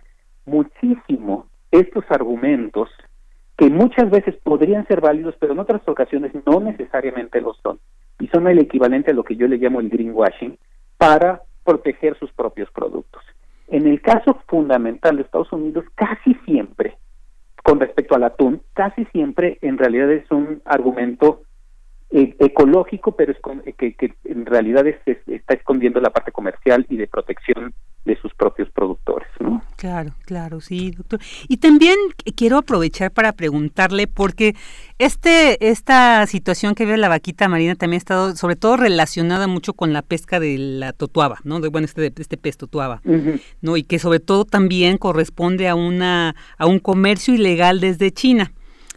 S11: muchísimo estos argumentos que muchas veces podrían ser válidos, pero en otras ocasiones no necesariamente lo son. Y son el equivalente a lo que yo le llamo el greenwashing para proteger sus propios productos. En el caso fundamental de Estados Unidos, casi siempre, con respecto al atún, casi siempre en realidad es un argumento eh, ecológico, pero es que, que, en realidad está escondiendo la parte comercial y de protección de sus propios productores, ¿no?
S1: Claro, claro, sí, doctor. Y también quiero aprovechar para preguntarle, porque este, esta situación que ve la vaquita marina también ha estado, sobre todo, relacionada mucho con la pesca de la totuaba, ¿no? De, bueno, este, este pez totuaba, ¿no? Y que sobre todo también corresponde a una, a un comercio ilegal desde China.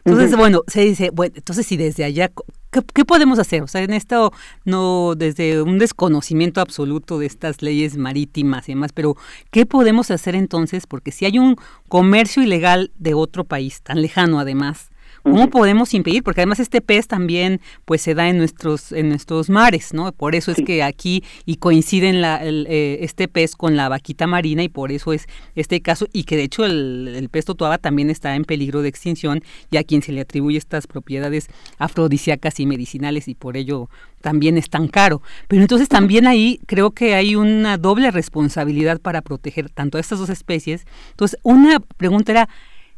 S1: Entonces, bueno, se dice, bueno, entonces si desde allá ¿Qué, podemos hacer? O sea, en esto no desde un desconocimiento absoluto de estas leyes marítimas y demás, pero ¿qué podemos hacer entonces? Porque si hay un comercio ilegal de otro país, tan lejano además, ¿Cómo podemos impedir? Porque además este pez también pues se da en nuestros en nuestros mares, ¿no? Por eso es que aquí y coincide la, eh, este pez con la vaquita marina y por eso es este caso y que de hecho el, el pez totuaba también está en peligro de extinción y a quien se le atribuye estas propiedades afrodisíacas y medicinales y por ello también es tan caro. Pero entonces también ahí creo que hay una doble responsabilidad para proteger tanto a estas dos especies. Entonces, una pregunta era,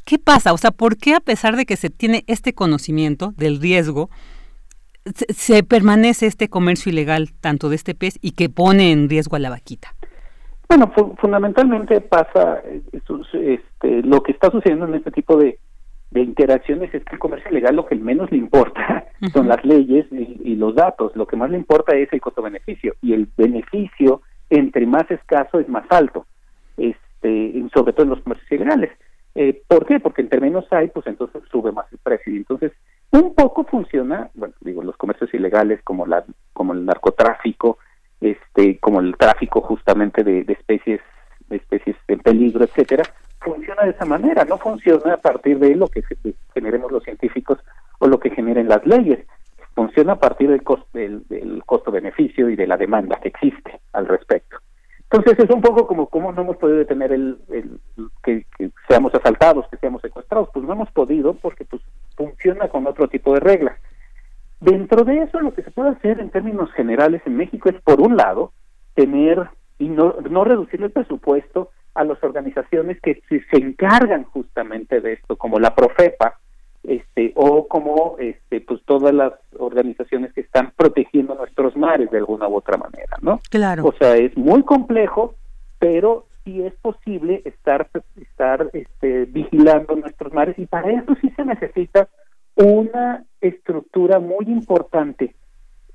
S1: ¿Qué pasa? O sea, ¿por qué a pesar de que se tiene este conocimiento del riesgo, se, permanece este comercio ilegal tanto de este pez y que pone en riesgo a la vaquita?
S11: Bueno, fundamentalmente pasa eh, este, lo que está sucediendo en este tipo de, interacciones es que el comercio ilegal lo que menos le importa [LAUGHS] son las leyes y, los datos, lo que más le importa es el costo-beneficio y el beneficio entre más escaso es más alto, este, sobre todo en los comercios ilegales. Eh, ¿Por qué? Porque entre menos hay, pues entonces sube más el precio. Y entonces, un poco funciona, bueno, digo, los comercios ilegales como la como el narcotráfico, este, como el tráfico justamente de, especies de especies en peligro, etcétera, funciona de esa manera, no funciona a partir de lo que generemos los científicos o lo que generen las leyes, funciona a partir del, del costo-beneficio y de la demanda que existe al respecto. Entonces es un poco como cómo no hemos podido detener el, que, seamos asaltados, que seamos secuestrados, pues no hemos podido porque pues funciona con otro tipo de reglas. Dentro de eso lo que se puede hacer en términos generales en México es por un lado tener y no, no reducir el presupuesto a las organizaciones que se encargan justamente de esto, como la Profepa, este o como este pues todas las organizaciones que están protegiendo nuestros mares de alguna u otra manera no
S1: claro.
S11: O sea es muy complejo pero sí es posible estar estar este vigilando nuestros mares y para eso sí se necesita una estructura muy importante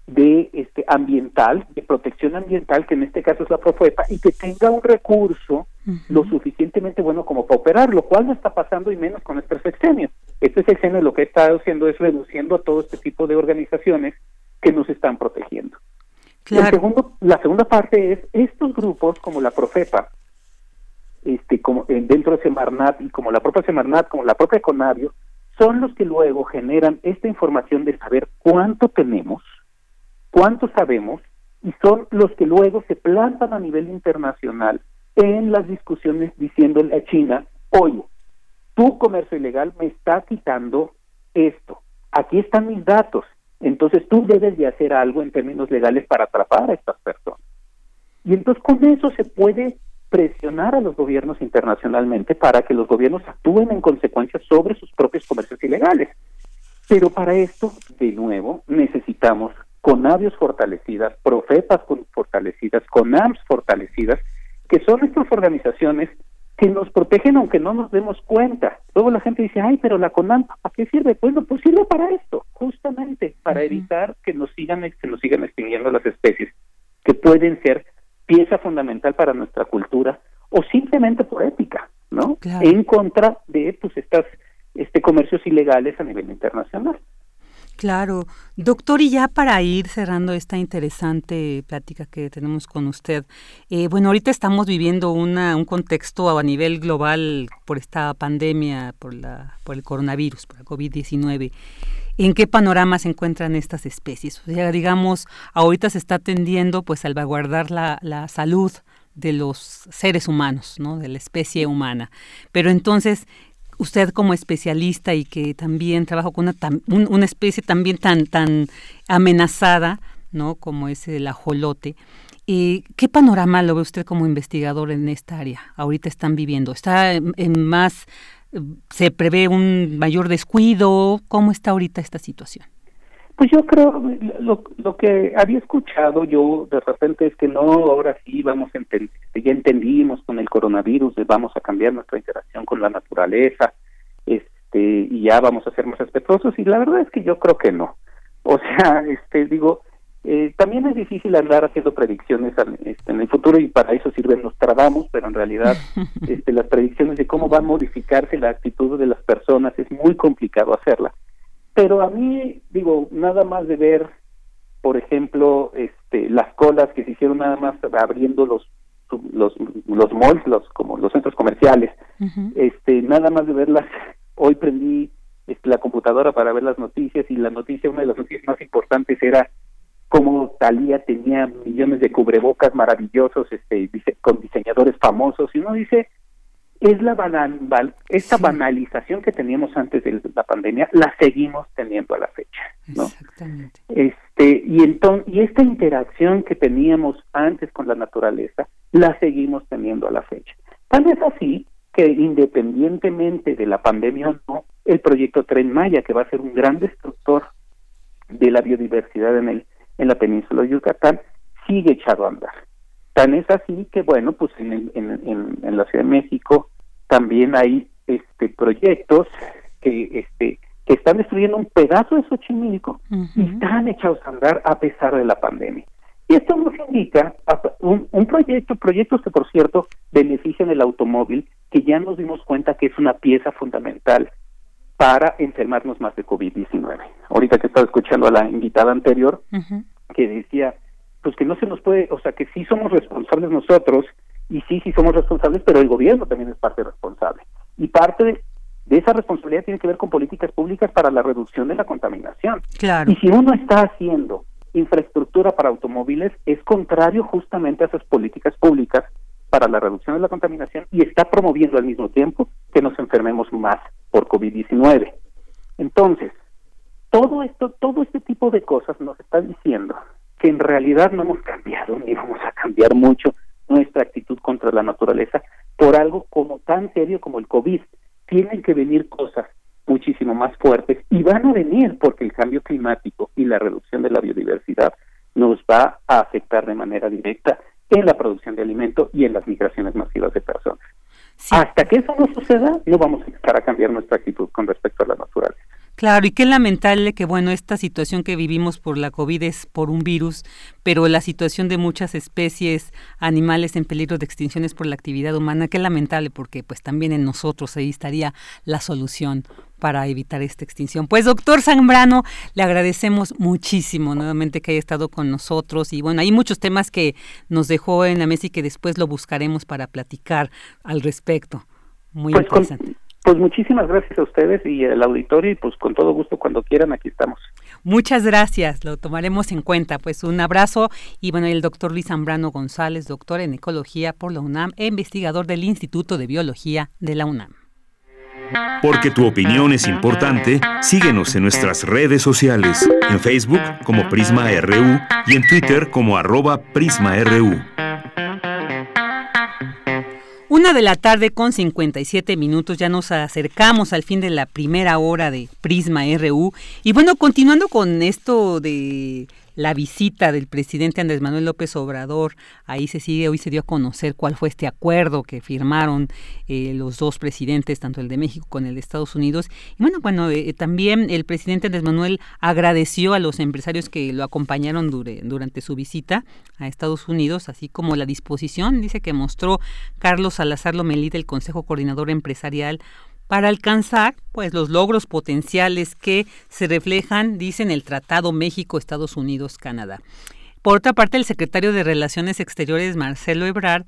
S11: de este ambiental, de protección ambiental, que en este caso es la Profepa, y que tenga un recurso lo suficientemente bueno como para operar, lo cual no está pasando y menos con este sexenio. Este sexenio lo que está haciendo es reduciendo a todo este tipo de organizaciones que nos están protegiendo. segundo, la segunda parte es estos grupos como la Profepa, este, como eh, dentro de Semarnat y como la propia Semarnat, como la propia Conavio, son los que luego generan esta información de saber cuánto tenemos, cuánto sabemos, y son los que luego se plantan a nivel internacional en las discusiones diciéndole a China, oye, tu comercio ilegal me está quitando esto, aquí están mis datos, entonces tú debes de hacer algo en términos legales para atrapar a estas personas. Y entonces con eso se puede presionar a los gobiernos internacionalmente para que los gobiernos actúen en consecuencia sobre sus propios comercios ilegales. Pero para esto, de nuevo, necesitamos CONAVIOS fortalecidas, PROFEPAS fortalecidas, CONAMS fortalecidas, que son estas organizaciones que nos protegen aunque no nos demos cuenta. Luego la gente dice, ay, pero la CONAM, ¿para qué sirve? Bueno, pues sirve para esto, justamente, para evitar que nos sigan, que nos sigan extinguiendo las especies, que pueden ser pieza fundamental para nuestra cultura, o simplemente por ética, ¿no? En contra de pues estas este comercios ilegales a nivel internacional.
S1: Claro. Doctor, y ya para ir cerrando esta interesante plática que tenemos con usted, eh, bueno, ahorita estamos viviendo una, un contexto a nivel global por esta pandemia, por, la, por el coronavirus, por la COVID-19. ¿En qué panorama se encuentran estas especies? O sea, digamos, ahorita se está tendiendo pues a salvaguardar la, la salud de los seres humanos, ¿no? de la especie humana. Pero entonces, usted como especialista y que también trabaja con una, una especie también tan, tan amenazada, ¿no? Como es el ajolote. Eh, ¿Qué panorama lo ve usted como investigador en esta área? Ahorita están viviendo. ¿Está en, más, se prevé un mayor descuido? ¿Cómo está ahorita esta situación?
S11: Pues yo creo, lo, lo que había escuchado yo de repente es que no, ahora sí vamos a entender, ya entendimos con el coronavirus, vamos a cambiar nuestra interacción con la naturaleza, este, y ya vamos a ser más respetuosos, y la verdad es que yo creo que no. O [LAUGHS] sea, este, digo, eh, también es difícil andar haciendo predicciones este, en el futuro y para eso sirven los tradamos, pero en realidad [LAUGHS] este, las predicciones de cómo va a modificarse la actitud de las personas es muy complicado hacerla pero a mí, digo, nada más de ver, por ejemplo, este, las colas que se hicieron nada más abriendo los los los malls, los como los centros comerciales, este, nada más de verlas. Hoy prendí este, la computadora para ver las noticias y la noticia, una de las noticias más importantes era cómo Talía tenía millones de cubrebocas maravillosos, este, con diseñadores famosos y uno dice es la banal, esta banalización que teníamos antes de la pandemia la seguimos teniendo a la fecha no Exactamente. este y entonces y esta interacción que teníamos antes con la naturaleza la seguimos teniendo a la fecha. Tal vez así que independientemente de la pandemia o no el proyecto Tren Maya que va a ser un gran destructor de la biodiversidad en el en la península de Yucatán sigue echado a andar Tan es así que, bueno, pues en, en, en, la Ciudad de México también hay este proyectos que este que están destruyendo un pedazo de Xochimilco y están echados a andar a pesar de la pandemia. Y esto nos indica un, un, proyecto, proyectos que por cierto benefician el automóvil, que ya nos dimos cuenta que es una pieza fundamental para enfermarnos más de COVID-19. Ahorita que estaba escuchando a la invitada anterior, que decía, pues que no se nos puede, o sea, que sí somos responsables nosotros, y sí, sí somos responsables, pero el gobierno también es parte responsable. Y parte de, esa responsabilidad tiene que ver con políticas públicas para la reducción de la contaminación.
S1: Claro.
S11: Y si uno está haciendo infraestructura para automóviles, es contrario justamente a esas políticas públicas para la reducción de la contaminación y está promoviendo al mismo tiempo que nos enfermemos más por COVID-19. Entonces, todo esto, todo este tipo de cosas nos está diciendo que en realidad no hemos cambiado ni vamos a cambiar mucho nuestra actitud contra la naturaleza por algo como tan serio como el COVID. Tienen que venir cosas muchísimo más fuertes y van a venir porque el cambio climático y la reducción de la biodiversidad nos va a afectar de manera directa en la producción de alimento y en las migraciones masivas de personas. Hasta que eso no suceda, no vamos a empezar a cambiar nuestra actitud con respecto.
S1: Claro, y qué lamentable que, bueno, esta situación que vivimos por la COVID es por un virus, pero la situación de muchas especies animales en peligro de extinción es por la actividad humana, qué lamentable, porque pues también en nosotros ahí estaría la solución para evitar esta extinción. Pues doctor Zambrano, le agradecemos muchísimo nuevamente que haya estado con nosotros y bueno, hay muchos temas que nos dejó en la mesa y que después lo buscaremos para platicar al respecto. Muy
S11: pues
S1: interesante.
S11: Pues muchísimas gracias a ustedes y al auditorio y pues con todo gusto cuando quieran aquí estamos.
S1: Muchas gracias, lo tomaremos en cuenta. Pues un abrazo y bueno, el doctor Luis Zambrano González, doctor en ecología por la UNAM e investigador del Instituto de Biología de la UNAM.
S2: Porque tu opinión es importante, síguenos en nuestras redes sociales, en Facebook como Prisma RU y en Twitter como arroba PrismaRU.
S1: Una de la tarde con 57 minutos, ya nos acercamos al fin de la primera hora de Prisma RU. Y bueno, continuando con esto de la visita del presidente Andrés Manuel López Obrador. Ahí se sigue, hoy se dio a conocer cuál fue este acuerdo que firmaron eh, los dos presidentes, tanto el de México como el de Estados Unidos. Y bueno, bueno, eh, también el presidente Andrés Manuel agradeció a los empresarios que lo acompañaron durante su visita a Estados Unidos, así como la disposición, dice que mostró Carlos Salazar Lomelí del Consejo Coordinador Empresarial para alcanzar pues los logros potenciales que se reflejan, dicen el Tratado México-Estados Unidos-Canadá. Por otra parte, el secretario de Relaciones Exteriores, Marcelo Ebrard,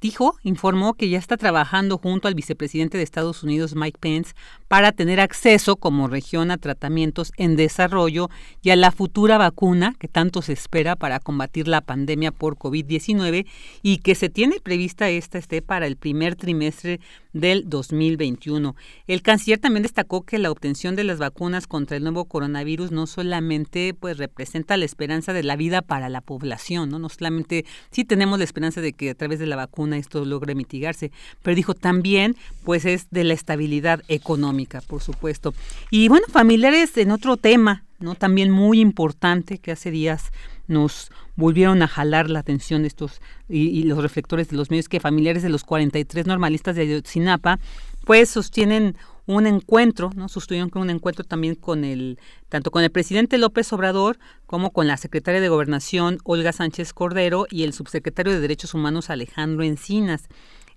S1: dijo, informó que ya está trabajando junto al vicepresidente de Estados Unidos, Mike Pence, para tener acceso como región a tratamientos en desarrollo y a la futura vacuna que tanto se espera para combatir la pandemia por COVID-19 y que se tiene prevista esta esté para el primer trimestre del 2021. El canciller también destacó que la obtención de las vacunas contra el nuevo coronavirus no solamente pues representa la esperanza de la vida para la población, no, no solamente sí tenemos la esperanza de que a través de la vacuna esto logre mitigarse, pero dijo también pues es de la estabilidad económica, por supuesto. Y bueno, familiares en otro tema, ¿no? También muy importante que hace días nos volvieron a jalar la atención de estos y, los reflectores de los medios que familiares de los 43 normalistas de Ayotzinapa pues sostienen un encuentro, ¿no? Sostuvieron un encuentro también con el, tanto con el presidente López Obrador como con la secretaria de Gobernación Olga Sánchez Cordero y el subsecretario de Derechos Humanos Alejandro Encinas.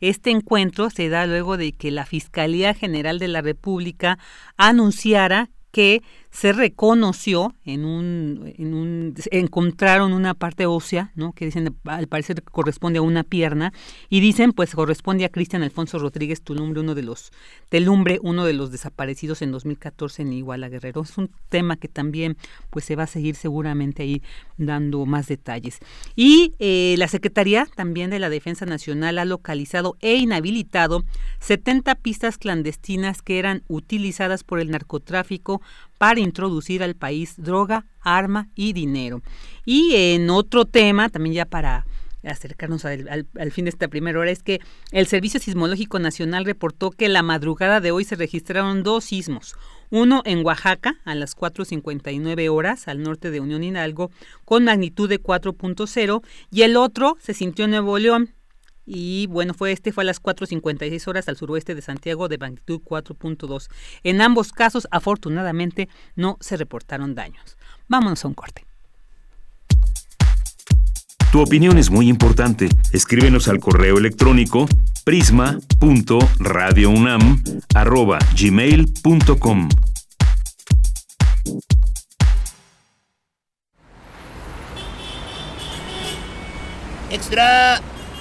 S1: Este encuentro se da luego de que la Fiscalía General de la República anunciara que se reconoció en un, en un encontraron una parte ósea, ¿no? que dicen al parecer corresponde a una pierna, y dicen pues corresponde a Cristian Alfonso Rodríguez Tulumbre, uno de los, Telumbre, uno de los desaparecidos en 2014 en Iguala Guerrero. Es un tema que también pues se va a seguir seguramente ahí dando más detalles. Y eh, la Secretaría también de la Defensa Nacional ha localizado e inhabilitado 70 pistas clandestinas que eran utilizadas por el narcotráfico para introducir al país droga, arma y dinero. Y en otro tema, también ya para acercarnos al, fin de esta primera hora, es que el Servicio Sismológico Nacional reportó que la madrugada de hoy se registraron dos sismos. Uno en Oaxaca a las 4.59 horas al norte de Unión Hidalgo con magnitud de 4.0 y el otro se sintió en Nuevo León y bueno, fue este fue a las 4.56 horas al suroeste de Santiago de magnitud 4.2. En ambos casos, afortunadamente, no se reportaron daños. Vámonos a un corte.
S2: Tu opinión es muy importante. Escríbenos al correo electrónico prisma.radiounam@gmail.com.
S12: Extra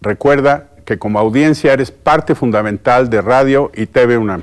S13: Recuerda que como audiencia eres parte fundamental de Radio y TV UNAM.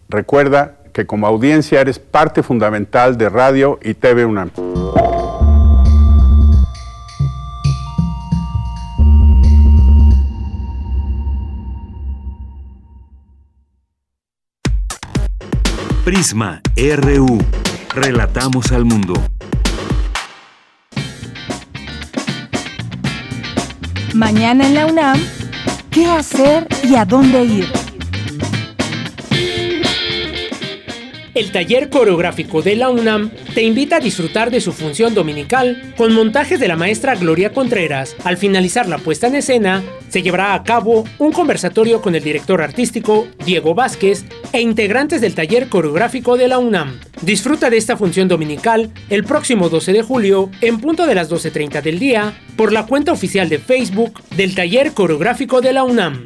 S13: Recuerda que como audiencia eres parte fundamental de Radio y TV UNAM.
S2: Prisma RU. Relatamos al mundo.
S14: Mañana en la UNAM, ¿qué hacer y a dónde ir?
S4: El taller coreográfico de la UNAM te invita a disfrutar de su función dominical con montajes de la maestra Gloria Contreras. Al finalizar la puesta en escena, se llevará a cabo un conversatorio con el director artístico Diego Vázquez e integrantes del taller coreográfico de la UNAM. Disfruta de esta función dominical el próximo 12 de julio en punto de las 12.30 del día por la cuenta oficial de Facebook del taller coreográfico de la UNAM.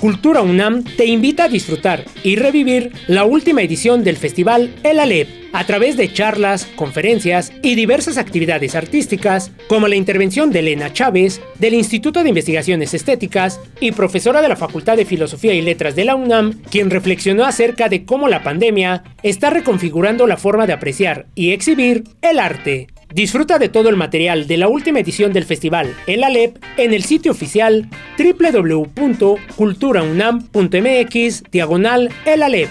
S4: Cultura UNAM te invita a disfrutar y revivir la última edición del festival El Alep a través de charlas, conferencias y diversas actividades artísticas, como la intervención de Elena Chávez, del Instituto de Investigaciones Estéticas y profesora de la Facultad de Filosofía y Letras de la UNAM, quien reflexionó acerca de cómo la pandemia está reconfigurando la forma de apreciar y exhibir el arte. Disfruta de todo el material de la última edición del festival El Alep en el sitio oficial www.culturaunam.mx diagonal El Alep.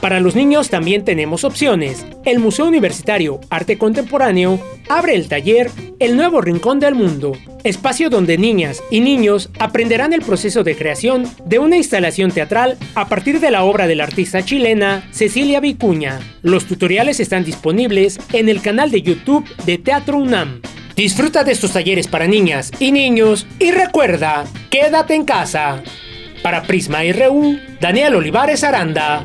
S4: Para los niños también tenemos opciones. El Museo Universitario Arte Contemporáneo abre el taller El Nuevo Rincón del Mundo, espacio donde niñas y niños aprenderán el proceso de creación de una instalación teatral a partir de la obra de la artista chilena Cecilia Vicuña. Los tutoriales están disponibles en el canal de YouTube de Teatro UNAM. Disfruta de estos talleres para niñas y niños y recuerda, quédate en casa. Para Prisma RU, Daniel Olivares Aranda.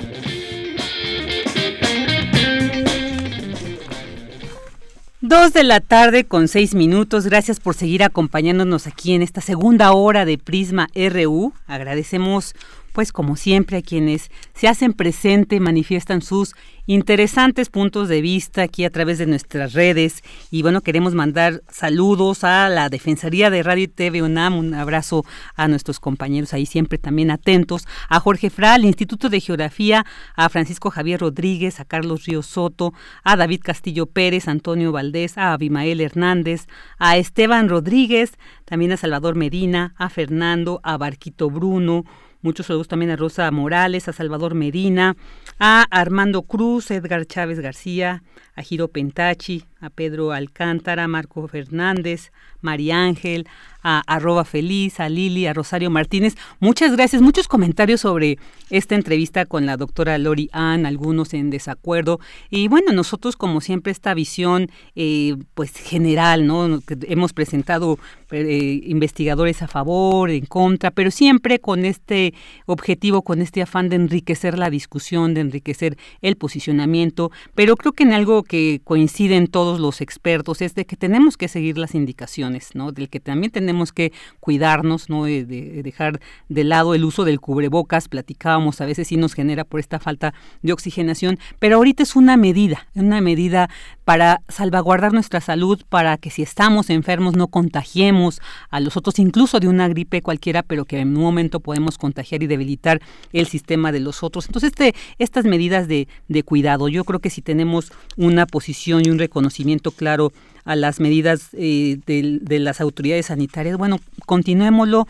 S1: Dos de la tarde con seis minutos. Gracias por seguir acompañándonos aquí en esta segunda hora de Prisma RU. Agradecemos pues como siempre a quienes se hacen presente, manifiestan sus interesantes puntos de vista aquí a través de nuestras redes. Y bueno, queremos mandar saludos a la Defensoría de Radio y TV UNAM, un abrazo a nuestros compañeros ahí siempre también atentos, a Jorge Fra, al Instituto de Geografía, a Francisco Javier Rodríguez, a Carlos Río Soto, a David Castillo Pérez, Antonio Valdés, a Abimael Hernández, a Esteban Rodríguez, también a Salvador Medina, a Fernando, a Barquito Bruno, Muchos saludos también a Rosa Morales, a Salvador Medina, a Armando Cruz, Edgar Chávez García, a Giro Pentachi, a Pedro Alcántara, Marco Fernández, María Ángel, a arroba feliz, a Lili, a Rosario Martínez. Muchas gracias, muchos comentarios sobre esta entrevista con la doctora Lori Ann, algunos en desacuerdo. Y bueno, nosotros como siempre esta visión eh, pues general, ¿no? hemos presentado eh, investigadores a favor, en contra, pero siempre con este objetivo, con este afán de enriquecer la discusión, de enriquecer el posicionamiento, pero creo que en algo que coinciden todos los expertos es de que tenemos que seguir las indicaciones, ¿no? Del que también tenemos tenemos que cuidarnos, ¿no? De, dejar de lado el uso del cubrebocas, platicábamos, a veces sí nos genera por esta falta de oxigenación, pero ahorita es una medida, una medida para salvaguardar nuestra salud, para que si estamos enfermos no contagiemos a los otros, incluso de una gripe cualquiera, pero que en un momento podemos contagiar y debilitar el sistema de los otros. Entonces, este, estas medidas de cuidado, yo creo que si tenemos una posición y un reconocimiento claro a las medidas eh, de, las autoridades sanitarias, bueno, continuémoslo,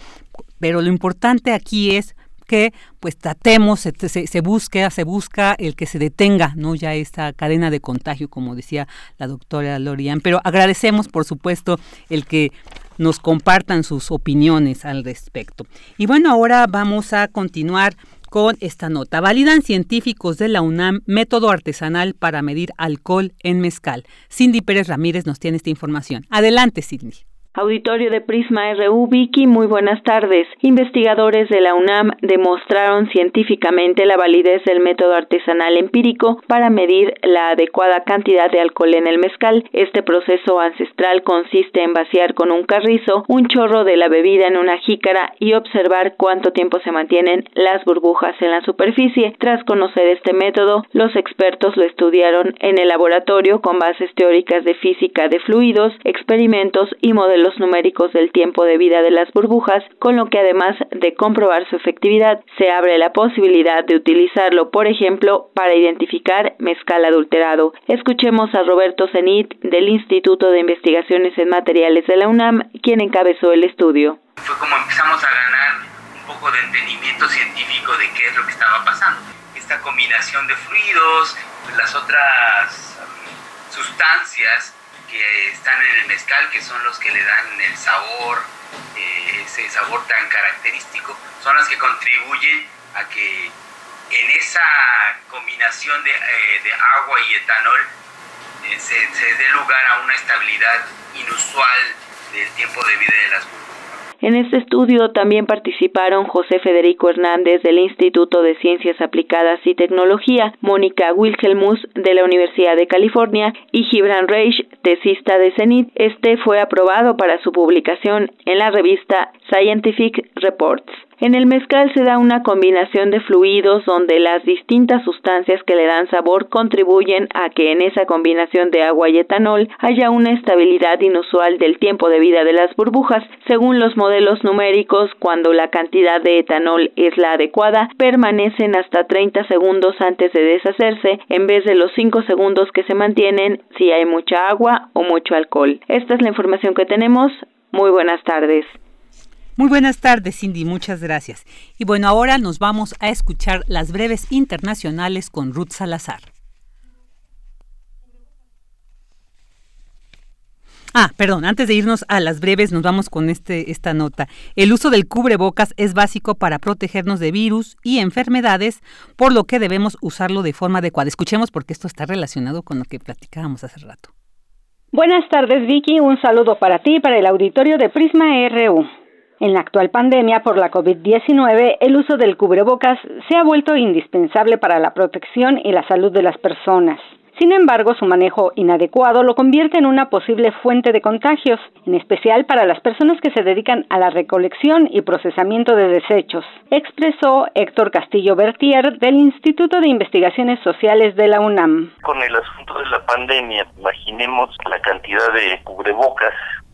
S1: pero lo importante aquí es que pues tratemos, se, se, busque, se busca el que se detenga, ¿no? Ya esta cadena de contagio, como decía la doctora Lorian. Pero agradecemos, por supuesto, el que nos compartan sus opiniones al respecto. Y bueno, ahora vamos a continuar con esta nota. Validan científicos de la UNAM método artesanal para medir alcohol en mezcal. Cindy Pérez Ramírez nos tiene esta información. Adelante, Cindy.
S8: Auditorio de Prisma RU, Vicky, muy buenas tardes. Investigadores de la UNAM demostraron científicamente la validez del método artesanal empírico para medir la adecuada cantidad de alcohol en el mezcal. Este proceso ancestral consiste en vaciar con un carrizo un chorro de la bebida en una jícara y observar cuánto tiempo se mantienen las burbujas en la superficie. Tras conocer este método, los expertos lo estudiaron en el laboratorio con bases teóricas de física de fluidos, experimentos y modelos los numéricos del tiempo de vida de las burbujas, con lo que además de comprobar su efectividad, se abre la posibilidad de utilizarlo, por ejemplo, para identificar mezcal adulterado. Escuchemos a Roberto Zenit del Instituto de Investigaciones en Materiales de la UNAM, quien encabezó el estudio.
S15: Fue como empezamos a ganar un poco de entendimiento científico de qué es lo que estaba pasando. Esta combinación de fluidos, las otras sustancias que están en el mezcal, que son los que le dan el sabor, eh, ese sabor tan característico, son las que contribuyen a que en esa combinación de, eh, agua y etanol eh, se, se dé lugar a una estabilidad inusual del tiempo de vida de las
S8: en este estudio también participaron José Federico Hernández del Instituto de Ciencias Aplicadas y Tecnología, Mónica Wilhelmus de la Universidad de California y Gibran Reich, tesista de CENIT. Este fue aprobado para su publicación en la revista Scientific Reports. En el mezcal se da una combinación de fluidos donde las distintas sustancias que le dan sabor contribuyen a que en esa combinación de agua y etanol haya una estabilidad inusual del tiempo de vida de las burbujas. Según los modelos numéricos, cuando la cantidad de etanol es la adecuada, permanecen hasta 30 segundos antes de deshacerse en vez de los 5 segundos que se mantienen si hay mucha agua o mucho alcohol. Esta es la información que tenemos. Muy buenas tardes.
S1: Muy buenas tardes, Cindy, muchas gracias. Y bueno, ahora nos vamos a escuchar las breves internacionales con Ruth Salazar. Ah, perdón, antes de irnos a las breves, nos vamos con este, esta nota. El uso del cubrebocas es básico para protegernos de virus y enfermedades, por lo que debemos usarlo de forma adecuada. Escuchemos porque esto está relacionado con lo que platicábamos hace rato.
S5: Buenas tardes, Vicky. Un saludo para ti y para el auditorio de Prisma RU. En la actual pandemia por la COVID-19, el uso del cubrebocas se ha vuelto indispensable para la protección y la salud de las personas. Sin embargo, su manejo inadecuado lo convierte en una posible fuente de contagios, en especial para las personas que se dedican a la recolección y procesamiento de desechos, expresó Héctor Castillo Bertier del Instituto de Investigaciones Sociales de la UNAM.
S16: Con el asunto de la pandemia, imaginemos la cantidad de cubrebocas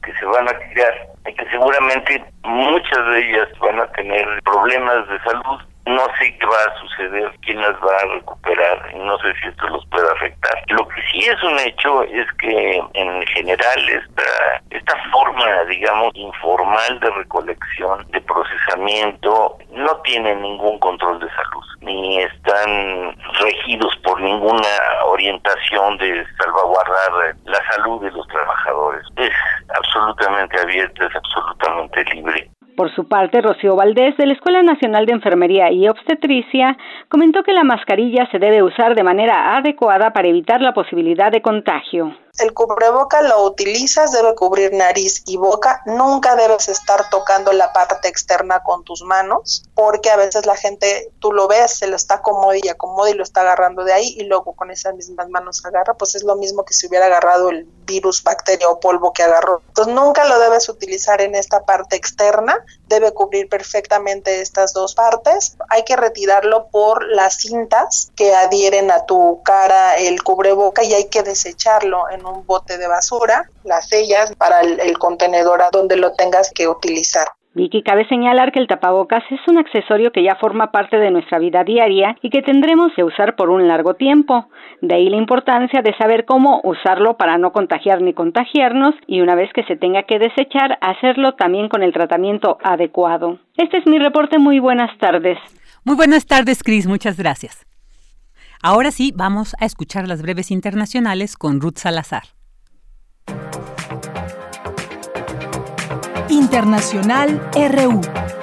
S16: que se van a crear y que seguramente muchas de ellas van a tener problemas de salud. No sé qué va a suceder, quién las va a recuperar, no sé si esto los puede afectar. Lo que sí es un hecho es que en general esta, esta forma, digamos, informal de recolección, de procesamiento, no tiene ningún control de salud, ni están regidos por ninguna orientación de salvaguardar la salud de los trabajadores. Es absolutamente abierta, es absolutamente libre.
S5: Por su parte, Rocío Valdés, de la Escuela Nacional de Enfermería y Obstetricia, comentó que la mascarilla se debe usar de manera adecuada para evitar la posibilidad de contagio
S17: el cubreboca lo utilizas, debe cubrir nariz y boca. Nunca debes estar tocando la parte externa con tus manos, porque a veces la gente, tú lo ves, se lo está acomodando y acomoda y lo está agarrando de ahí y luego con esas mismas manos agarra, pues es lo mismo que si hubiera agarrado el virus, bacteria o polvo que agarró. Entonces nunca lo debes utilizar en esta parte externa, debe cubrir perfectamente estas dos partes. Hay que retirarlo por las cintas que adhieren a tu cara el cubreboca y hay que desecharlo en un bote de basura, las sellas para el, contenedor a donde lo tengas que utilizar.
S5: Vicky, cabe señalar que el tapabocas es un accesorio que ya forma parte de nuestra vida diaria y que tendremos que usar por un largo tiempo. De ahí la importancia de saber cómo usarlo para no contagiar ni contagiarnos y una vez que se tenga que desechar, hacerlo también con el tratamiento adecuado. Este es mi reporte. Muy buenas tardes.
S1: Muy buenas tardes, Cris. Muchas gracias. Ahora sí, vamos a escuchar las breves internacionales con Ruth Salazar.
S14: Internacional RU.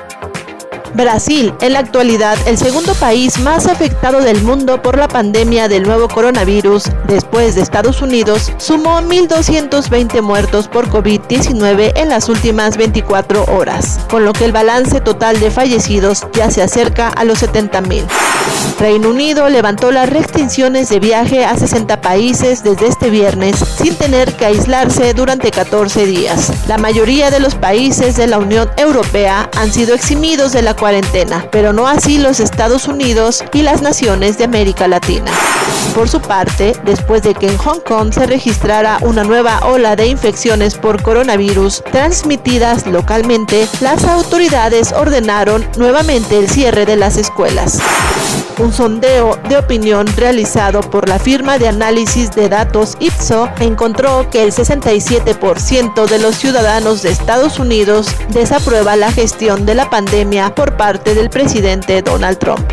S18: Brasil, en la actualidad el segundo país más afectado del mundo por la pandemia del nuevo coronavirus, después de Estados Unidos, sumó 1.220 muertos por COVID-19 en las últimas 24 horas, con lo que el balance total de fallecidos ya se acerca a los 70.000. Reino Unido levantó las restricciones de viaje a 60 países desde este viernes sin tener que aislarse durante 14 días. La mayoría de los países de la Unión Europea han sido eximidos de la cuarentena, pero no así los Estados Unidos y las naciones de América Latina. Por su parte, después de que en Hong Kong se registrara una nueva ola de infecciones por coronavirus transmitidas localmente, las autoridades ordenaron nuevamente el cierre de las escuelas. Un sondeo de opinión realizado por la firma de análisis de datos Ipso encontró que el 67% de los ciudadanos de Estados Unidos desaprueba la gestión de la pandemia por parte del presidente Donald Trump.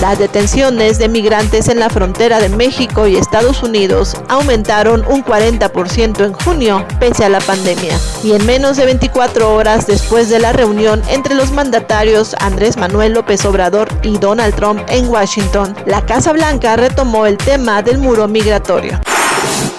S18: Las detenciones de migrantes en la frontera de México y Estados Unidos aumentaron un 40% en junio pese a la pandemia y en menos de 24 horas después de la reunión entre los mandatarios Andrés Manuel López Obrador y Donald Trump en Washington, la Casa Blanca retomó el tema del muro migratorio.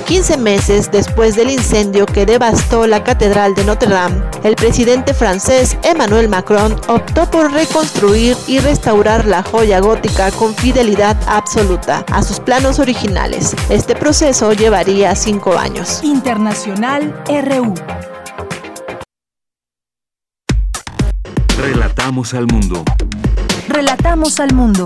S18: 15 meses después del incendio que devastó la Catedral de Notre Dame, el presidente francés Emmanuel Macron optó por reconstruir y restaurar la joya gótica con fidelidad absoluta a sus planos originales. Este proceso llevaría cinco años.
S14: Internacional RU.
S2: Relatamos al mundo.
S14: Relatamos al mundo.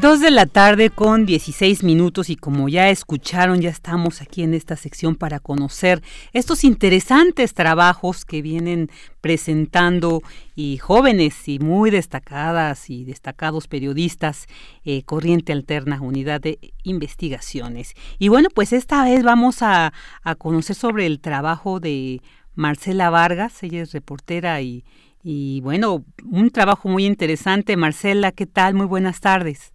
S1: Dos de la tarde con 16 minutos y como ya escucharon, ya estamos aquí en esta sección para conocer estos interesantes trabajos que vienen presentando y jóvenes y muy destacadas y destacados periodistas, eh, Corriente Alterna, Unidad de Investigaciones. Y bueno, pues esta vez vamos a, a conocer sobre el trabajo de Marcela Vargas, ella es reportera y, y bueno, un trabajo muy interesante. Marcela, ¿qué tal? Muy buenas tardes.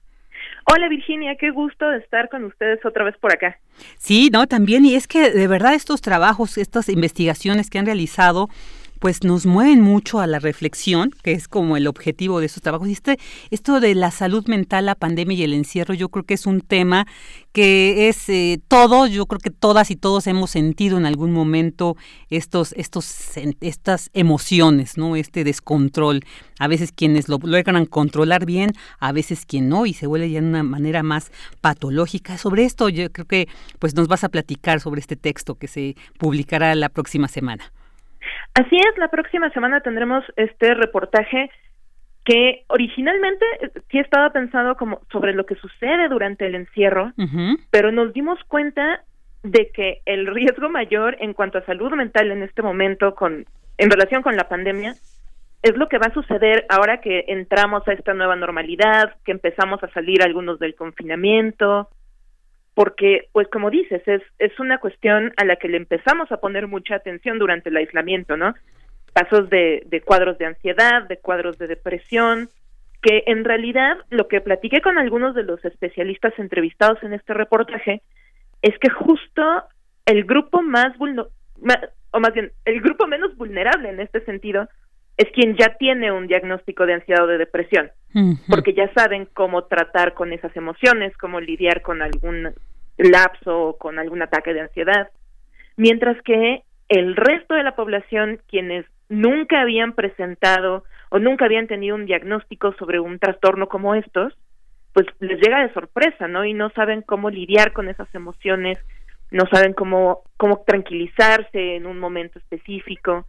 S19: Hola Virginia, qué gusto de estar con ustedes otra vez por acá.
S1: Sí, no, también, y es que de verdad estos trabajos, estas investigaciones que han realizado, pues nos mueven mucho a la reflexión, que es como el objetivo de esos trabajos. Y este, esto de la salud mental, la pandemia y el encierro, yo creo que es un tema que es eh, todo, yo creo que todas y todos hemos sentido en algún momento estos, estos, estas emociones, ¿no? Este descontrol. A veces quienes lo logran controlar bien, a veces quien no, y se vuelve ya de una manera más patológica. Sobre esto yo creo que pues nos vas a platicar sobre este texto que se publicará la próxima semana.
S19: Así es, la próxima semana tendremos este reportaje que originalmente eh, sí estaba pensado como sobre lo que sucede durante el encierro, pero nos dimos cuenta de que el riesgo mayor en cuanto a salud mental en este momento con en relación con la pandemia es lo que va a suceder ahora que entramos a esta nueva normalidad, que empezamos a salir algunos del confinamiento, porque, pues como dices, es, es una cuestión a la que le empezamos a poner mucha atención durante el aislamiento, ¿no? Casos de, cuadros de ansiedad, de cuadros de depresión, que en realidad lo que platiqué con algunos de los especialistas entrevistados en este reportaje es que justo el grupo más o más bien el grupo menos vulnerable en este sentido es quien ya tiene un diagnóstico de ansiedad o de depresión, porque ya saben cómo tratar con esas emociones, cómo lidiar con algún lapso o con algún ataque de ansiedad, mientras que el resto de la población, quienes nunca habían presentado o nunca habían tenido un diagnóstico sobre un trastorno como estos, pues les llega de sorpresa, ¿no? Y no saben cómo lidiar con esas emociones, no saben cómo, cómo tranquilizarse en un momento específico.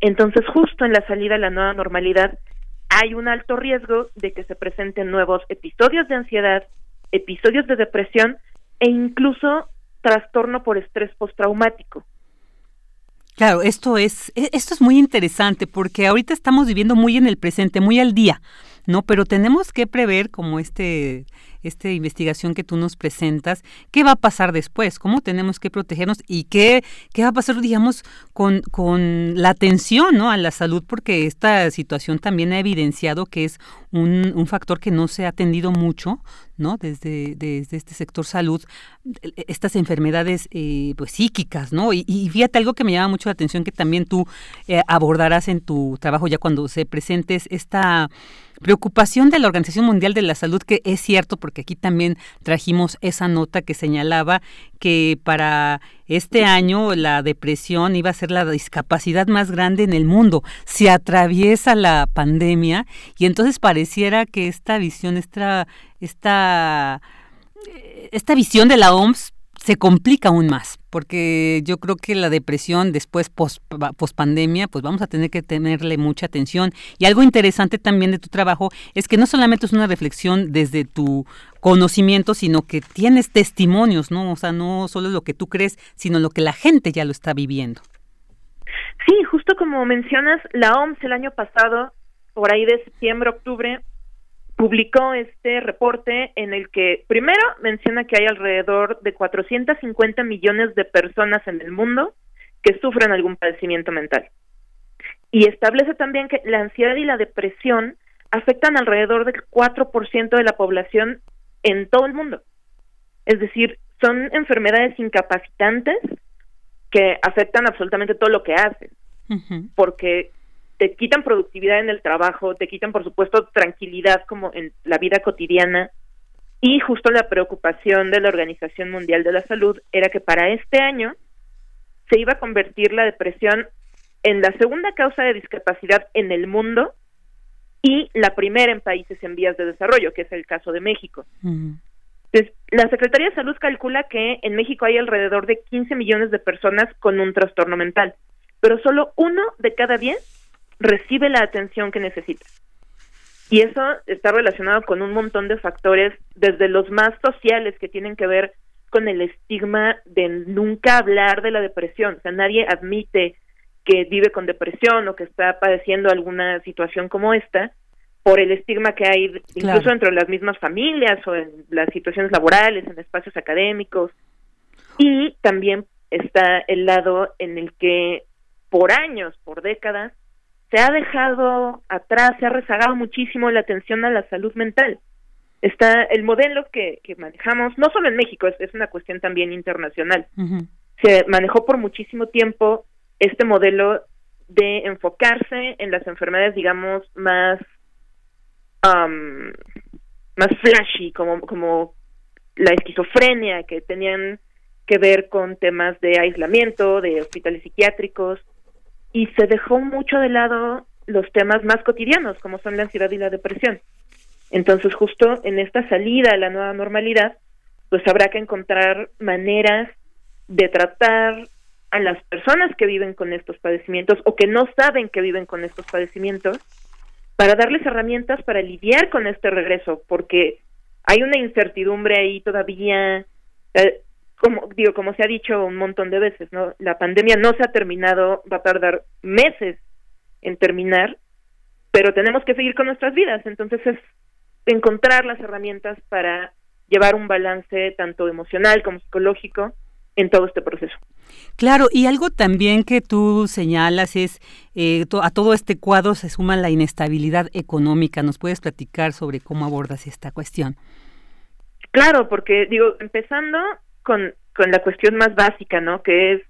S19: Entonces, justo en la salida a la nueva normalidad, hay un alto riesgo de que se presenten nuevos episodios de ansiedad episodios de depresión e incluso trastorno por estrés postraumático.
S1: Claro, esto es, e, esto es muy interesante porque ahorita estamos viviendo muy en el presente, muy al día, ¿no? Pero tenemos que prever, como este esta investigación que tú nos presentas, qué va a pasar después, cómo tenemos que protegernos y qué, qué va a pasar, digamos, con, con la atención ¿no? a la salud, porque esta situación también ha evidenciado que es un, un factor que no se ha atendido mucho, ¿no? Desde, desde este sector salud, estas enfermedades eh, pues psíquicas, ¿no? Y, y, fíjate algo que me llama mucho la atención que también tú eh, abordarás en tu trabajo ya cuando se presentes esta preocupación de la Organización Mundial de la Salud, que es cierto, porque aquí también trajimos esa nota que señalaba que para este año la depresión iba a ser la discapacidad más grande en el mundo. Se atraviesa la pandemia y entonces pareciera que esta visión, esta, esta, esta visión de la OMS se complica aún más, porque yo creo que la depresión después post, pandemia, pues vamos a tener que tenerle mucha atención. Y algo interesante también de tu trabajo es que no solamente es una reflexión desde tu conocimiento, sino que tienes testimonios, ¿no? O sea, no solo lo que tú crees, sino lo que la gente ya lo está viviendo.
S19: Sí, justo como mencionas, la OMS el año pasado, por ahí de septiembre, octubre, publicó este reporte en el que primero menciona que hay alrededor de 450 millones de personas en el mundo que sufren algún padecimiento mental. Y establece también que la ansiedad y la depresión afectan alrededor del 4% de la población en todo el mundo. Es decir, son enfermedades incapacitantes que afectan absolutamente todo lo que haces, porque te quitan productividad en el trabajo, te quitan, por supuesto, tranquilidad como en la vida cotidiana. Y justo la preocupación de la Organización Mundial de la Salud era que para este año se iba a convertir la depresión en la segunda causa de discapacidad en el mundo y la primera en países en vías de desarrollo, que es el caso de México. Entonces, la Secretaría de Salud calcula que en México hay alrededor de 15 millones de personas con un trastorno mental, pero solo uno de cada diez recibe la atención que necesita. Y eso está relacionado con un montón de factores, desde los más sociales que tienen que ver con el estigma de nunca hablar de la depresión. O sea, nadie admite que vive con depresión o que está padeciendo alguna situación como esta por el estigma que hay incluso entre las mismas familias o en las situaciones laborales, en espacios académicos. Y también está el lado en el que por años, por décadas, se ha dejado atrás, se ha rezagado muchísimo la atención a la salud mental. Está el modelo que, que manejamos, no solo en México, es, una cuestión también internacional. Se manejó por muchísimo tiempo este modelo de enfocarse en las enfermedades, digamos, más, más flashy, como, como la esquizofrenia, que tenían que ver con temas de aislamiento, de hospitales psiquiátricos, y se dejó mucho de lado los temas más cotidianos, como son la ansiedad y la depresión. Entonces, justo en esta salida a la nueva normalidad, pues habrá que encontrar maneras de tratar a las personas que viven con estos padecimientos o que no saben que viven con estos padecimientos para darles herramientas para lidiar con este regreso, porque hay una incertidumbre ahí todavía. Eh, como digo, como se ha dicho un montón de veces, ¿no? La pandemia no se ha terminado, va a tardar meses en terminar, pero tenemos que seguir con nuestras vidas, entonces es encontrar las herramientas para llevar un balance tanto emocional como psicológico en todo este proceso.
S1: Claro, y algo también que tú señalas es, eh, a todo este cuadro se suma la inestabilidad económica. ¿Nos puedes platicar sobre cómo abordas esta cuestión?
S19: Claro, porque digo, empezando con, con la cuestión más básica, ¿no? Que es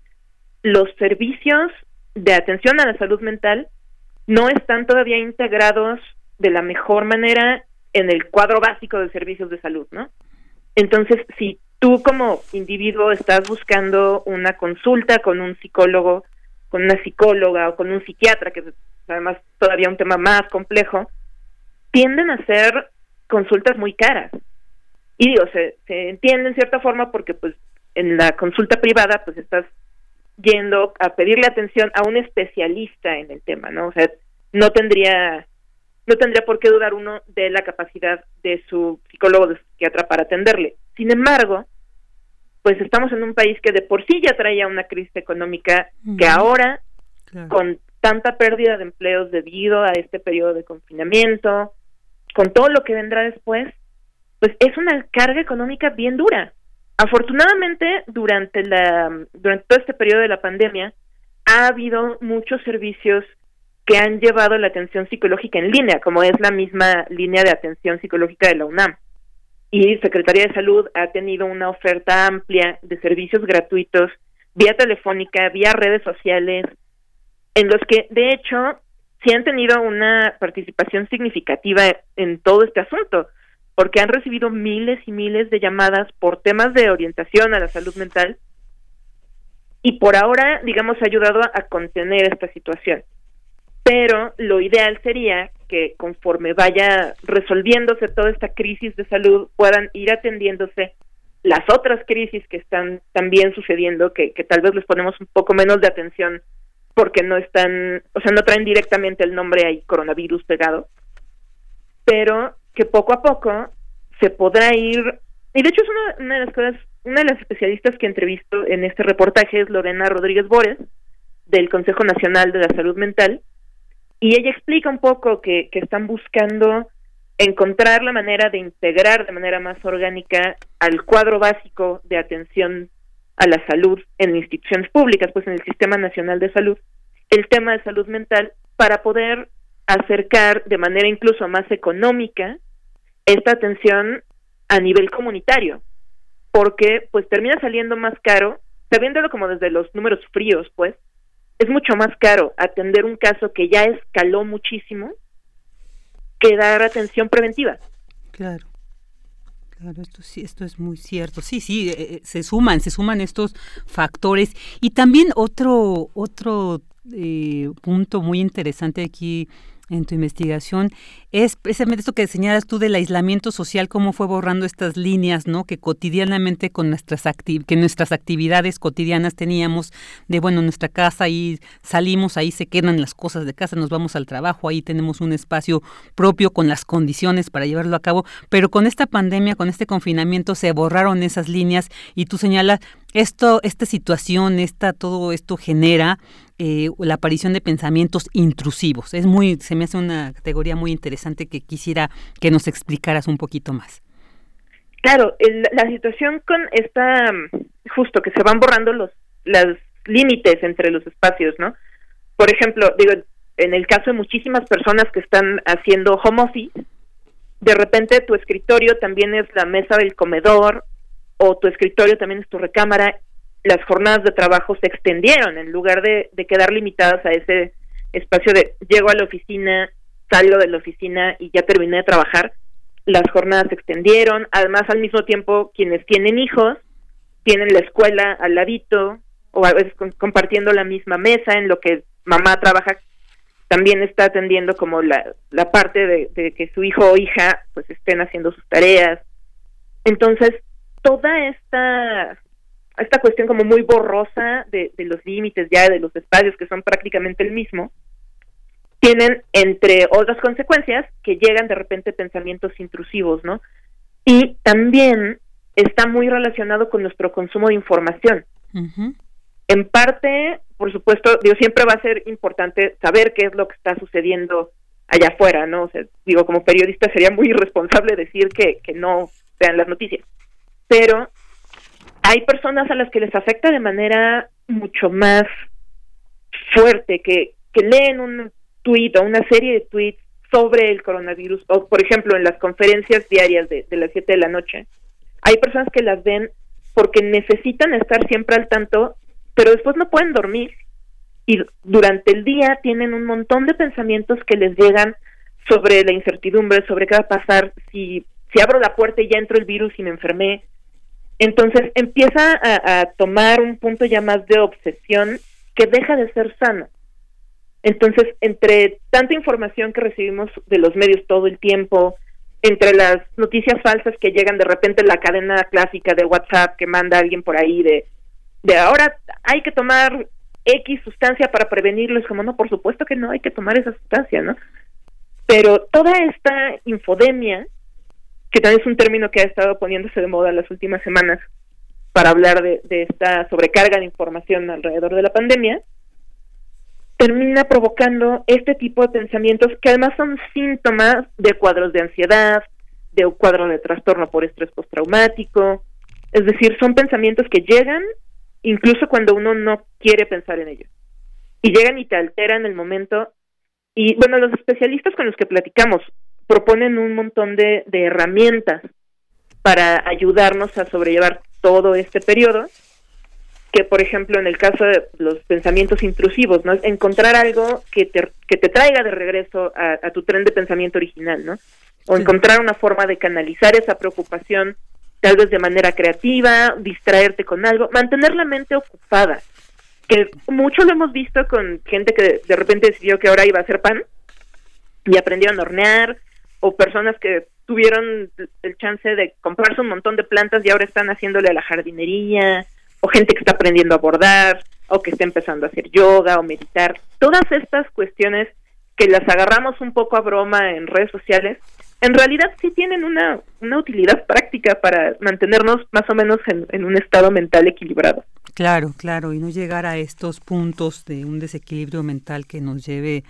S19: los servicios de atención a la salud mental no están todavía integrados de la mejor manera en el cuadro básico de servicios de salud, ¿no? Entonces, si tú como individuo estás buscando una consulta con un psicólogo, con una psicóloga o con un psiquiatra, que es además todavía un tema más complejo, tienden a ser consultas muy caras. Y digo, se, se entiende en cierta forma porque pues en la consulta privada pues estás yendo a pedirle atención a un especialista en el tema, ¿no? O sea, no tendría no tendría por qué dudar uno de la capacidad de su psicólogo, de su psiquiatra para atenderle. Sin embargo, pues estamos en un país que de por sí ya traía una crisis económica que ahora, con tanta pérdida de empleos debido a este periodo de confinamiento, con todo lo que vendrá después, pues es una carga económica bien dura. Afortunadamente, durante la durante todo este periodo de la pandemia ha habido muchos servicios que han llevado la atención psicológica en línea, como es la misma línea de atención psicológica de la UNAM. Y Secretaría de Salud ha tenido una oferta amplia de servicios gratuitos vía telefónica, vía redes sociales, en los que de hecho sí han tenido una participación significativa en todo este asunto, porque han recibido miles y miles de llamadas por temas de orientación a la salud mental y por ahora, digamos, ha ayudado a contener esta situación. Pero lo ideal sería que conforme vaya resolviéndose toda esta crisis de salud puedan ir atendiéndose las otras crisis que están también sucediendo que, que tal vez les ponemos un poco menos de atención porque no están, o sea, no traen directamente el nombre ahí coronavirus pegado, pero que poco a poco se podrá ir, y de hecho es una, una de las cosas, una de las especialistas que entrevisto en este reportaje es Lorena Rodríguez Bores, del Consejo Nacional de la Salud Mental, y ella explica un poco que, que están buscando encontrar la manera de integrar de manera más orgánica al cuadro básico de atención a la salud en instituciones públicas, pues en el Sistema Nacional de Salud, el tema de salud mental para poder acercar de manera incluso más económica esta atención a nivel comunitario, porque pues termina saliendo más caro, sabiéndolo como desde los números fríos, pues, es mucho más caro atender un caso que ya escaló muchísimo que dar atención preventiva.
S1: Claro. Claro, esto sí, esto es muy cierto. Sí, sí, eh, eh, se suman, se suman estos factores y también otro otro eh, punto muy interesante aquí en tu investigación es precisamente esto que señalas tú del aislamiento social, cómo fue borrando estas líneas, ¿no? Que cotidianamente con nuestras que nuestras actividades cotidianas teníamos de bueno, nuestra casa ahí salimos, ahí se quedan las cosas de casa, nos vamos al trabajo, ahí tenemos un espacio propio con las condiciones para llevarlo a cabo, pero con esta pandemia, con este confinamiento se borraron esas líneas y tú señalas esto, esta situación, esta, todo esto genera eh, la aparición de pensamientos intrusivos. Es muy, se me hace una categoría muy interesante que quisiera que nos explicaras un poquito más.
S19: Claro, la situación con esta, justo que se van borrando los, los límites entre los espacios, ¿no? Por ejemplo, digo, en el caso de muchísimas personas que están haciendo home office, de repente tu escritorio también es la mesa del comedor o tu escritorio también es tu recámara, las jornadas de trabajo se extendieron en lugar de, quedar limitadas a ese espacio de llego a la oficina, salgo de la oficina y ya terminé de trabajar, las jornadas se extendieron, además al mismo tiempo quienes tienen hijos tienen la escuela al ladito o a veces compartiendo la misma mesa en lo que mamá trabaja también está atendiendo como la, la parte de, de que su hijo o hija pues estén haciendo sus tareas. Entonces toda esta esta cuestión como muy borrosa de, los límites ya de los espacios que son prácticamente el mismo tienen entre otras consecuencias que llegan de repente pensamientos intrusivos no y también está muy relacionado con nuestro consumo de información. En parte por supuesto digo siempre va a ser importante saber qué es lo que está sucediendo allá afuera no o sea, digo como periodista sería muy irresponsable decir que, que no vean las noticias. Pero hay personas a las que les afecta de manera mucho más fuerte, que, que leen un tweet o una serie de tweets sobre el coronavirus, o por ejemplo en las conferencias diarias de, de las 7 de la noche. Hay personas que las ven porque necesitan estar siempre al tanto, pero después no pueden dormir y durante el día tienen un montón de pensamientos que les llegan sobre la incertidumbre, sobre qué va a pasar si, si abro la puerta y ya entro el virus y me enfermé, entonces empieza a, tomar un punto ya más de obsesión que deja de ser sano. Entonces, entre tanta información que recibimos de los medios todo el tiempo, entre las noticias falsas que llegan de repente en la cadena clásica de WhatsApp que manda alguien por ahí de, de ahora hay que tomar X sustancia para prevenirlo, es como no, por supuesto que no hay que tomar esa sustancia, ¿no? Pero toda esta infodemia, que también es un término que ha estado poniéndose de moda las últimas semanas para hablar de, esta sobrecarga de información alrededor de la pandemia, termina provocando este tipo de pensamientos que además son síntomas de cuadros de ansiedad, de un cuadro de trastorno por estrés postraumático, es decir, son pensamientos que llegan incluso cuando uno no quiere pensar en ellos. Y llegan y te alteran el momento. Y bueno, los especialistas con los que platicamos proponen un montón de, de herramientas para ayudarnos a sobrellevar todo este periodo que por ejemplo en el caso de los pensamientos intrusivos, ¿no? Encontrar algo que te, que te traiga de regreso a, tu tren de pensamiento original, ¿no? O encontrar una forma de canalizar esa preocupación tal vez de manera creativa, distraerte con algo, mantener la mente ocupada, que mucho lo hemos visto con gente que de repente decidió que ahora iba a hacer pan y aprendieron a hornear, o personas que tuvieron el chance de comprarse un montón de plantas y ahora están haciéndole a la jardinería, o gente que está aprendiendo a bordar, o que está empezando a hacer yoga o meditar. Todas estas cuestiones que las agarramos un poco a broma en redes sociales, en realidad sí tienen una, una utilidad práctica para mantenernos más o menos en, en un estado mental equilibrado.
S1: Claro, claro, y no llegar a estos puntos de un desequilibrio mental que nos lleve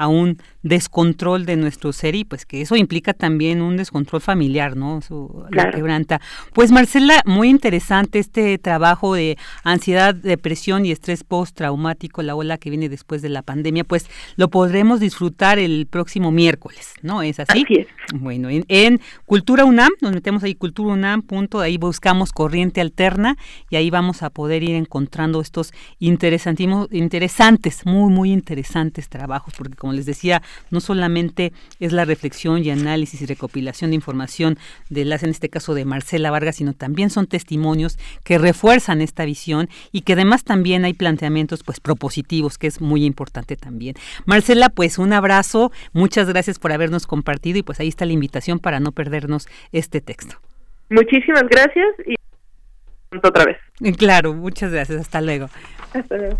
S1: a un descontrol de nuestro ser y pues que eso implica también un descontrol familiar, ¿no? Su, La quebranta. Pues Marcela, muy interesante este trabajo de ansiedad, depresión y estrés postraumático, la ola que viene después de la pandemia, pues lo podremos disfrutar el próximo miércoles, ¿no? ¿Es así? Bueno, en, Cultura UNAM, nos metemos ahí Cultura UNAM, punto, ahí buscamos corriente alterna y ahí vamos a poder ir encontrando estos interesantísimos, interesantes, muy, muy interesantes trabajos, porque como les decía, no solamente es la reflexión y análisis y recopilación de información de las, en este caso de Marcela Vargas, sino también son testimonios que refuerzan esta visión y que además también hay planteamientos pues propositivos, que es muy importante también. Marcela, pues un abrazo, muchas gracias por habernos compartido y pues ahí está la invitación para no perdernos este texto.
S19: Muchísimas gracias y otra vez.
S1: Claro, muchas gracias, hasta luego.
S19: Hasta luego.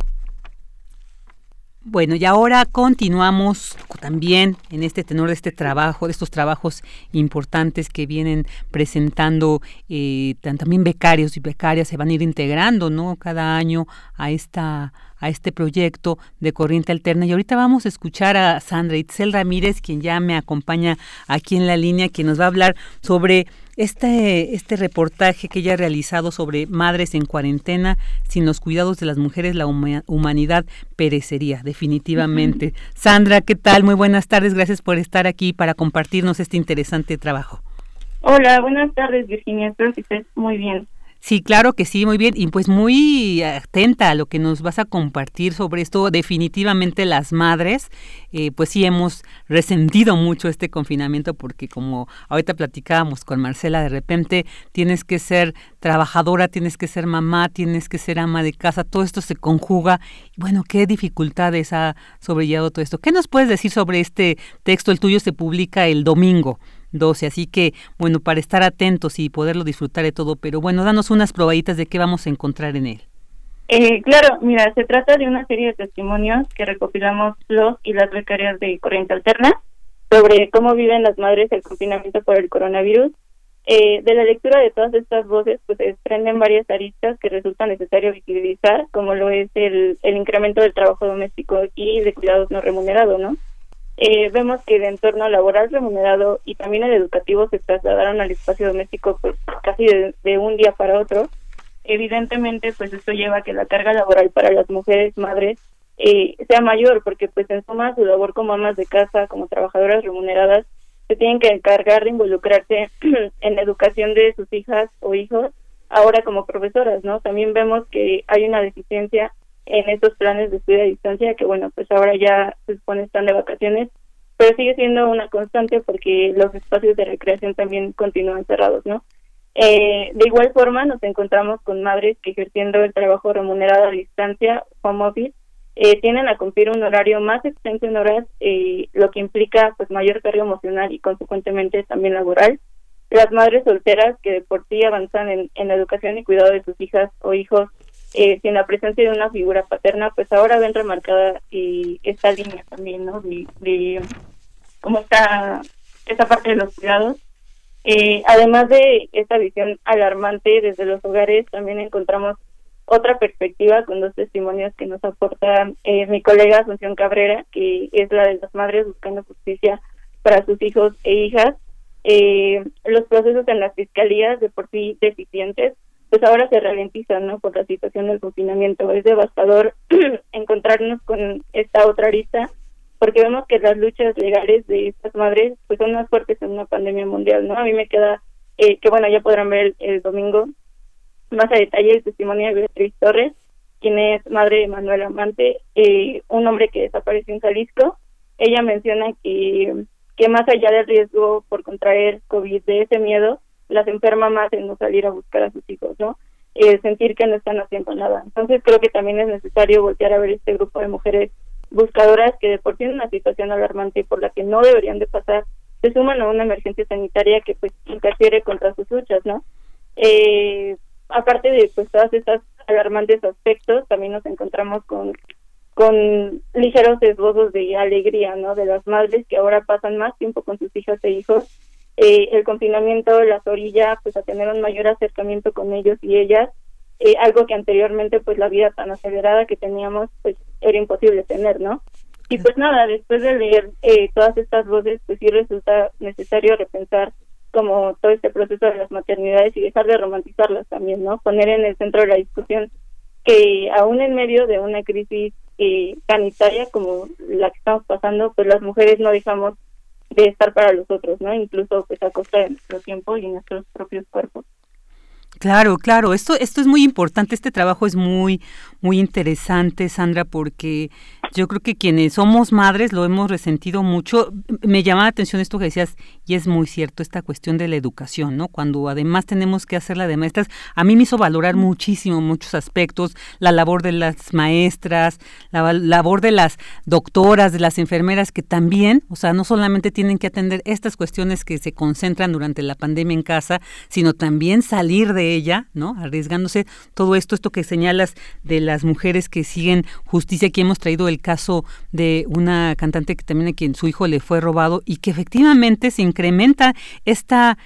S1: Bueno, y ahora continuamos también en este tenor de este trabajo, de estos trabajos importantes que vienen presentando eh, también becarios y becarias se van a ir integrando, ¿no? Cada año a esta a este proyecto de Corriente Alterna. Y ahorita vamos a escuchar a Sandra Itzel Ramírez, quien ya me acompaña aquí en la línea, que nos va a hablar sobre este, este reportaje que ella ha realizado sobre madres en cuarentena, sin los cuidados de las mujeres, la humanidad perecería, definitivamente. Sandra, ¿qué tal? Muy buenas tardes, gracias por estar aquí para compartirnos este interesante trabajo.
S20: Hola, buenas tardes, Virginia, espero que estés muy bien.
S1: Sí, claro que sí, muy bien. Y pues muy atenta a lo que nos vas a compartir sobre esto. Definitivamente las madres, eh, pues sí hemos resentido mucho este confinamiento porque como ahorita platicábamos con Marcela, de repente tienes que ser trabajadora, tienes que ser mamá, tienes que ser ama de casa, todo esto se conjuga. Bueno, ¿qué dificultades ha sobrellevado todo esto? ¿Qué nos puedes decir sobre este texto? El tuyo se publica el domingo. 12. Así que, bueno, para estar atentos y poderlo disfrutar de todo, pero bueno, danos unas probaditas de qué vamos a encontrar en él.
S20: Eh, claro, mira, se trata de una serie de testimonios que recopilamos los y las becarias de Corriente Alterna sobre cómo viven las madres el confinamiento por el coronavirus. Eh, de la lectura de todas estas voces, pues se desprenden varias aristas que resulta necesario visibilizar, como lo es el, el incremento del trabajo doméstico y de cuidados no remunerados, ¿no? Eh, vemos que el entorno laboral remunerado y también el educativo se trasladaron al espacio doméstico pues casi de, un día para otro. Evidentemente, pues esto lleva a que la carga laboral para las mujeres madres eh, sea mayor, porque pues en suma su labor como amas de casa, como trabajadoras remuneradas, se tienen que encargar de involucrarse [CLEARS THROAT] en la educación de sus hijas o hijos, ahora como profesoras, ¿no? También vemos que hay una deficiencia en estos planes de estudio a distancia, que bueno, pues ahora ya se supone están de vacaciones, pero sigue siendo una constante porque los espacios de recreación también continúan cerrados, ¿no? Eh, de igual forma, nos encontramos con madres que ejerciendo el trabajo remunerado a distancia, home office, eh, tienen a cumplir un horario más extenso en horas, eh, lo que implica pues mayor carga emocional y consecuentemente también laboral. Las madres solteras que por sí avanzan en, en la educación y cuidado de sus hijas o hijos eh, sin la presencia de una figura paterna, pues ahora ven remarcada y esta línea también, ¿no? De, como esta, esta parte de los cuidados. Eh, además de esta visión alarmante desde los hogares, también encontramos otra perspectiva con dos testimonios que nos aporta eh, mi colega Asunción Cabrera, que es la de las madres buscando justicia para sus hijos e hijas. Eh, los procesos en las fiscalías de por sí deficientes, pues ahora se ralentizan, ¿no? Por la situación del confinamiento. Es devastador [CLEARS THROAT] encontrarnos con esta otra arista porque vemos que las luchas legales de estas madres pues son más fuertes en una pandemia mundial, ¿no? A mí me queda eh, que bueno, ya podrán ver el, domingo más a detalle el testimonio de Beatriz Torres, quien es madre de Manuel Amante, eh, un hombre que desapareció en Jalisco. Ella menciona que, que más allá del riesgo por contraer COVID, de ese miedo, las enferma más en no salir a buscar a sus hijos, ¿no? Eh, sentir que no están haciendo nada. Entonces creo que también es necesario voltear a ver este grupo de mujeres buscadoras que de por sí una situación alarmante y por la que no deberían de pasar, se suman a una emergencia sanitaria que pues interfiere contra sus luchas, ¿no? Eh, aparte de pues todas estas alarmantes aspectos, también nos encontramos con con ligeros esbozos de alegría, ¿no? De las madres que ahora pasan más tiempo con sus hijas e hijos. Eh, el confinamiento las orilla pues a tener un mayor acercamiento con ellos y ellas eh, algo que anteriormente pues la vida tan acelerada que teníamos pues era imposible tener, ¿no? Y pues nada, después de leer eh, todas estas voces, pues sí resulta necesario repensar como todo este proceso de las maternidades y dejar de romantizarlas también, ¿no? Poner en el centro de la discusión que aún en medio de una crisis eh, sanitaria como la que estamos pasando, pues las mujeres no dejamos de estar para los otros, ¿no? Incluso pues a costa de nuestro tiempo y nuestros propios cuerpos.
S1: Claro, claro, esto, esto es muy importante, este trabajo es muy, muy interesante, Sandra, porque yo creo que quienes somos madres lo hemos resentido mucho. Me llama la atención esto que decías, y es muy cierto, esta cuestión de la educación, ¿no? Cuando además tenemos que hacerla de maestras, a mí me hizo valorar muchísimo muchos aspectos, la labor de las maestras, la labor de las doctoras, de las enfermeras, que también, o sea, no solamente tienen que atender estas cuestiones que se concentran durante la pandemia en casa, sino también salir de ella, ¿no? Arriesgándose todo esto, esto que señalas de las mujeres que siguen justicia. Aquí hemos traído el caso de una cantante que también a quien su hijo le fue robado y que efectivamente se incrementa esta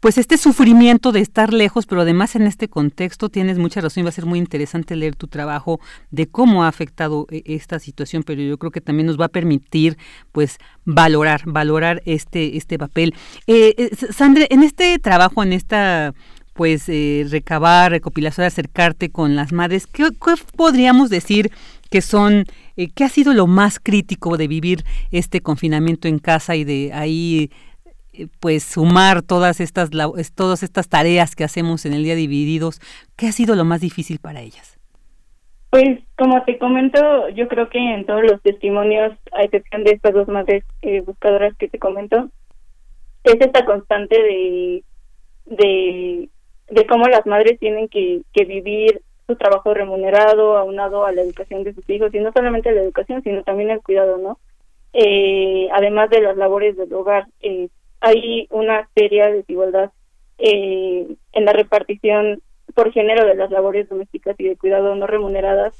S1: pues este sufrimiento de estar lejos, pero además en este contexto tienes mucha razón y va a ser muy interesante leer tu trabajo de cómo ha afectado eh, esta situación, pero yo creo que también nos va a permitir pues valorar, valorar este, este papel. Eh, eh Sandra, en este trabajo, en esta pues eh, recabar, recopilación, acercarte con las madres. ¿Qué, podríamos decir que son, eh, qué ha sido lo más crítico de vivir este confinamiento en casa y de ahí eh, pues sumar todas estas todas estas tareas que hacemos en el día divididos? ¿Qué ha sido lo más difícil para ellas?
S20: Pues como te comento, yo creo que en todos los testimonios, a excepción de estas dos madres buscadoras que te comento, es esta constante de, de de cómo las madres tienen que, que vivir su trabajo remunerado, aunado a la educación de sus hijos, y no solamente la educación, sino también el cuidado, ¿no? Eh, además de las labores del hogar, eh, hay una seria desigualdad eh, en la repartición por género de las labores domésticas y de cuidado no remuneradas.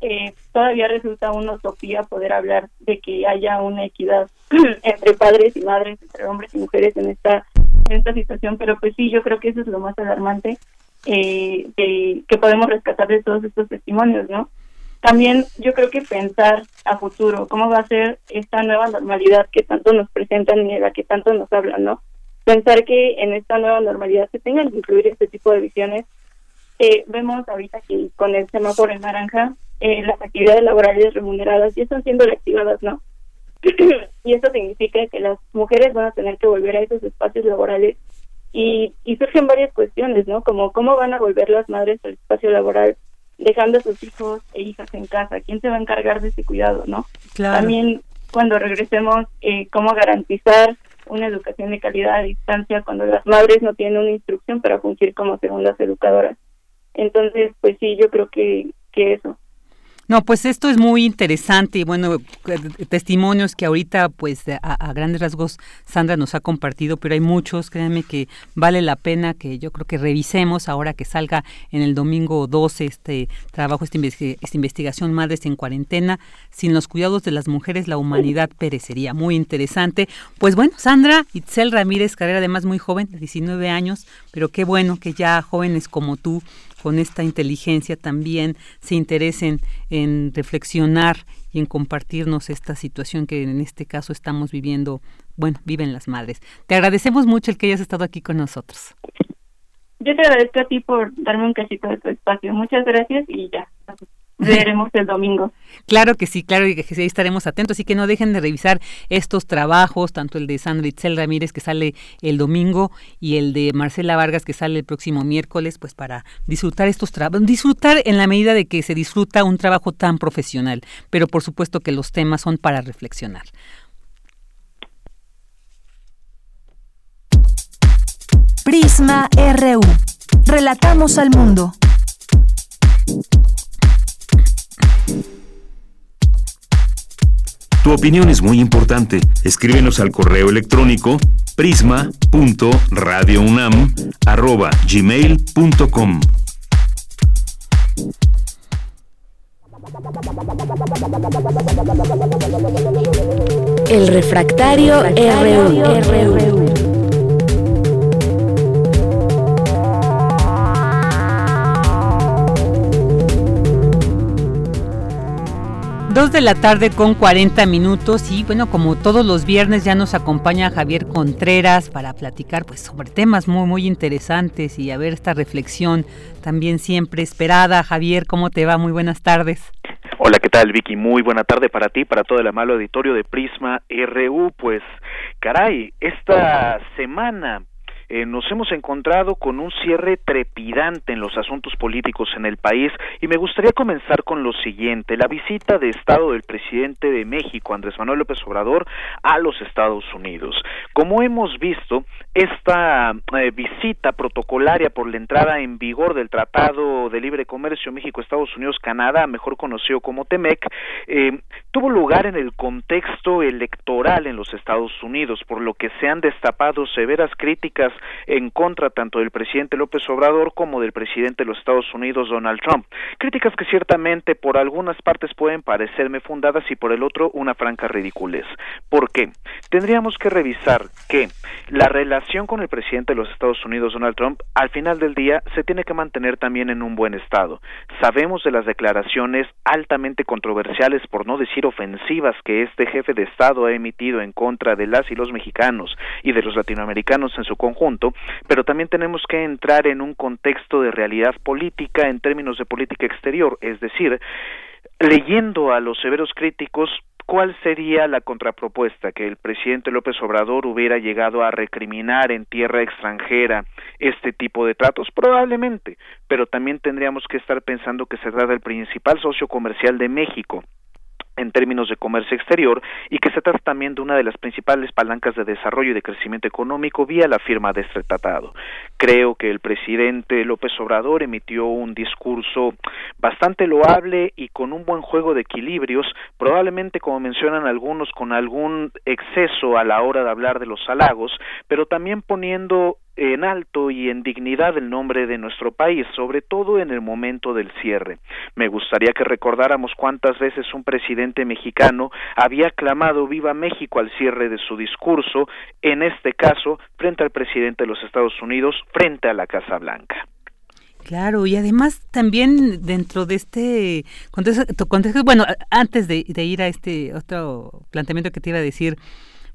S20: Eh, todavía resulta una utopía poder hablar de que haya una equidad [CLEARS THROAT] entre padres y madres, entre hombres y mujeres en esta en esta situación, pero pues sí, yo creo que eso es lo más alarmante eh, que podemos rescatar de todos estos testimonios, ¿no? También yo creo que pensar a futuro, cómo va a ser esta nueva normalidad que tanto nos presentan y de la que tanto nos hablan, ¿no? Pensar que en esta nueva normalidad se tengan que incluir este tipo de visiones. Eh, vemos ahorita que con el semáforo en naranja, eh, las actividades laborales remuneradas ya están siendo reactivadas, ¿no? [CLEARS THROAT] y eso significa que las mujeres van a tener que volver a esos espacios laborales y, y surgen varias cuestiones, ¿no? Como cómo van a volver las madres al espacio laboral dejando a sus hijos e hijas en casa, quién se va a encargar de ese cuidado, ¿no? También cuando regresemos, eh, cómo garantizar una educación de calidad a distancia cuando las madres no tienen una instrucción para fungir como segundas educadoras. Entonces, pues sí, yo creo que, que eso.
S1: No, pues esto es muy interesante y bueno, eh, testimonios que ahorita pues a, grandes rasgos Sandra nos ha compartido, pero hay muchos, créanme que vale la pena que yo creo que revisemos ahora que salga en el domingo 12 este trabajo, esta, esta investigación Madres en Cuarentena, sin los cuidados de las mujeres la humanidad perecería. Muy interesante. Pues bueno, Sandra Itzel Ramírez, carrera además muy joven, de 19 años, pero qué bueno que ya jóvenes como tú con esta inteligencia también se interesen en reflexionar y en compartirnos esta situación que en este caso estamos viviendo, bueno, viven las madres. Te agradecemos mucho el que hayas estado aquí con nosotros.
S20: Yo te agradezco a ti por darme un cachito de tu espacio. Muchas gracias y ya veremos el domingo. [LAUGHS]
S1: Claro que sí, claro que sí, estaremos atentos. Así que no dejen de revisar estos trabajos, tanto el de Sandra Itzel Ramírez que sale el domingo y el de Marcela Vargas que sale el próximo miércoles, pues para disfrutar estos trabajos, disfrutar en la medida de que se disfruta un trabajo tan profesional, pero por supuesto que los temas son para reflexionar.
S14: Prisma RU. Relatamos al mundo.
S2: Tu opinión es muy importante. Escríbenos al correo electrónico prisma.radiounam@gmail.com.
S21: El refractario, RU.
S1: Dos de la tarde con 40 minutos y bueno, como todos los viernes ya nos acompaña Javier Contreras para platicar pues sobre temas muy muy interesantes y a ver esta reflexión también siempre esperada. Javier, ¿cómo te va? Muy buenas tardes.
S22: Hola, ¿qué tal Vicky? Muy buena tarde para ti, para todo el amable auditorio de Prisma RU. Pues caray, esta semana eh, nos hemos encontrado con un cierre trepidante en los asuntos políticos en el país y me gustaría comenzar con lo siguiente, la visita de Estado del presidente de México, Andrés Manuel López Obrador, a los Estados Unidos. Como hemos visto, esta eh, visita protocolaria por la entrada en vigor del Tratado de Libre Comercio México-Estados Unidos-Canadá, mejor conocido como TEMEC, eh, tuvo lugar en el contexto electoral en los Estados Unidos, por lo que se han destapado severas críticas en contra tanto del presidente López Obrador como del presidente de los Estados Unidos Donald Trump. Críticas que ciertamente por algunas partes pueden parecerme fundadas y por el otro una franca ridiculez. ¿Por qué? Tendríamos que revisar que la relación con el presidente de los Estados Unidos Donald Trump al final del día se tiene que mantener también en un buen estado. Sabemos de las declaraciones altamente controversiales, por no decir ofensivas, que este jefe de Estado ha emitido en contra de las y los mexicanos y de los latinoamericanos en su conjunto pero también tenemos que entrar en un contexto de realidad política en términos de política exterior, es decir, leyendo a los severos críticos ¿cuál sería la contrapropuesta? Que el presidente López Obrador hubiera llegado a recriminar en tierra extranjera este tipo de tratos? Probablemente, pero también tendríamos que estar pensando que se trata del principal socio comercial de México en términos de comercio exterior y que se trata también de una de las principales palancas de desarrollo y de crecimiento económico vía la firma de este tratado. Creo que el presidente López Obrador emitió un discurso bastante loable y con un buen juego de equilibrios, probablemente como mencionan algunos con algún exceso a la hora de hablar de los halagos, pero también poniendo en alto y en dignidad el nombre de nuestro país, sobre todo en el momento del cierre. Me gustaría que recordáramos cuántas veces un presidente mexicano había clamado viva México al cierre de su discurso, en este caso frente al presidente de los Estados Unidos, frente a la Casa Blanca.
S1: Claro, y además también dentro de este contexto, bueno, antes de ir a este otro planteamiento que te iba a decir,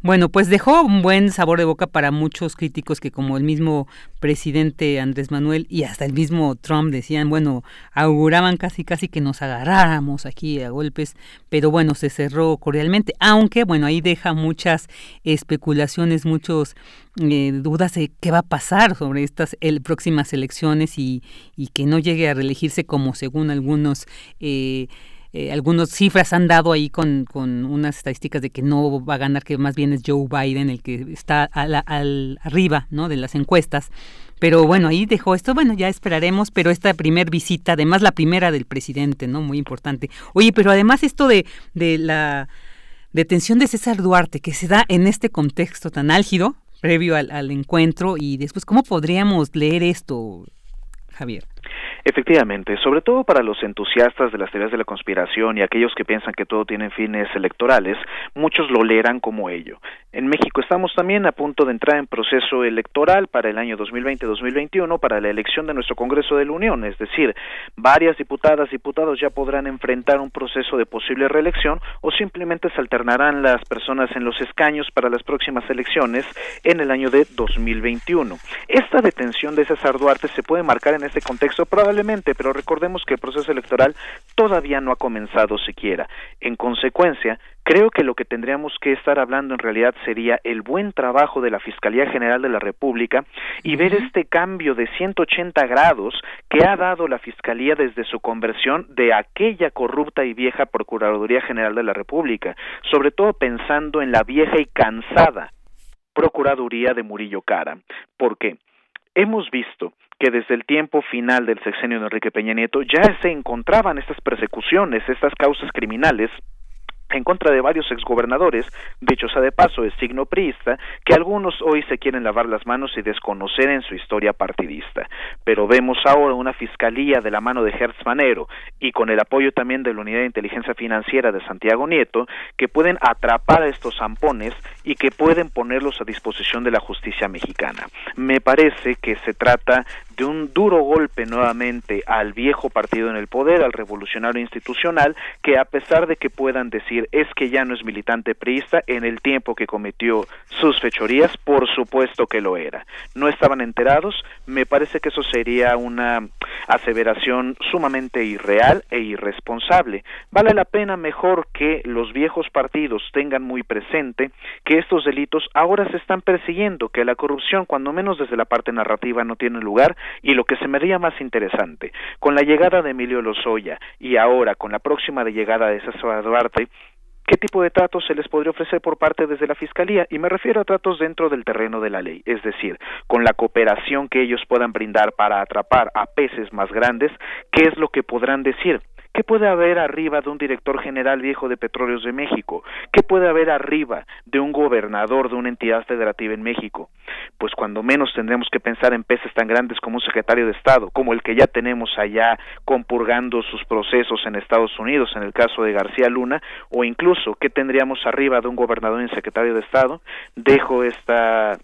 S1: bueno, pues dejó un buen sabor de boca para muchos críticos que como el mismo presidente Andrés Manuel y hasta el mismo Trump decían, bueno, auguraban casi casi que nos agarráramos aquí a golpes, pero bueno, se cerró cordialmente, aunque bueno, ahí deja muchas especulaciones, muchos eh, dudas de qué va a pasar sobre estas el, próximas elecciones y, y que no llegue a reelegirse como según algunos eh, eh, algunas cifras han dado ahí con, con unas estadísticas de que no va a ganar, que más bien es Joe Biden el que está al, arriba ¿no? de las encuestas. Pero bueno, ahí dejó esto, bueno, ya esperaremos, pero esta primer visita, además la primera del presidente, ¿no? Muy importante. Oye, pero además esto de, de la detención de César Duarte, que se da en este contexto tan álgido, previo al, al encuentro, y después, ¿cómo podríamos leer esto, Javier?
S22: Efectivamente, sobre todo para los entusiastas de las teorías de la conspiración y aquellos que piensan que todo tiene fines electorales, muchos lo leerán como ello. En México estamos también a punto de entrar en proceso electoral para el año 2020-2021 para la elección de nuestro Congreso de la Unión, es decir, varias diputadas y diputados ya podrán enfrentar un proceso de posible reelección o simplemente se alternarán las personas en los escaños para las próximas elecciones en el año de 2021. Esta detención de César Duarte se puede marcar en este contexto probablemente, pero recordemos que el proceso electoral todavía no ha comenzado siquiera. En consecuencia, creo que lo que tendríamos que estar hablando en realidad sería el buen trabajo de la Fiscalía General de la República y ver este cambio de 180 grados que ha dado la Fiscalía desde su conversión de aquella corrupta y vieja Procuraduría General de la República, sobre todo pensando en la vieja y cansada Procuraduría de Murillo Cara. ¿Por qué? Hemos visto que desde el tiempo final del sexenio de Enrique Peña Nieto ya se encontraban estas persecuciones, estas causas criminales en contra de varios exgobernadores, dicho sea de paso, es signo priista, que algunos hoy se quieren lavar las manos y desconocer en su historia partidista. Pero vemos ahora una fiscalía de la mano de Hertz Manero y con el apoyo también de la Unidad de Inteligencia Financiera de Santiago Nieto, que pueden atrapar a estos zampones y que pueden ponerlos a disposición de la justicia mexicana. Me parece que se trata de un duro golpe nuevamente al viejo partido en el poder, al revolucionario institucional, que a pesar de que puedan decir es que ya no es militante priista, en el tiempo que cometió sus fechorías, por supuesto que lo era. No estaban enterados, me parece que eso sería una aseveración sumamente irreal e irresponsable. Vale la pena mejor que los viejos partidos tengan muy presente que estos delitos ahora se están persiguiendo, que la corrupción, cuando menos desde la parte narrativa, no tiene lugar, y lo que se me haría más interesante, con la llegada de Emilio Lozoya y ahora con la próxima llegada de César Duarte, ¿Qué tipo de tratos se les podría ofrecer por parte desde la Fiscalía? Y me refiero a tratos dentro del terreno de la ley, es decir, con la cooperación que ellos puedan brindar para atrapar a peces más grandes, ¿qué es lo que podrán decir? ¿Qué puede haber arriba de un director general viejo de Petróleos de México? ¿Qué puede haber arriba de un gobernador de una entidad federativa en México? Pues cuando menos tendremos que pensar en peces tan grandes como un secretario de Estado, como el que ya tenemos allá compurgando sus procesos en Estados Unidos, en el caso de García Luna, o incluso qué tendríamos arriba de un gobernador y secretario de Estado. Dejo esta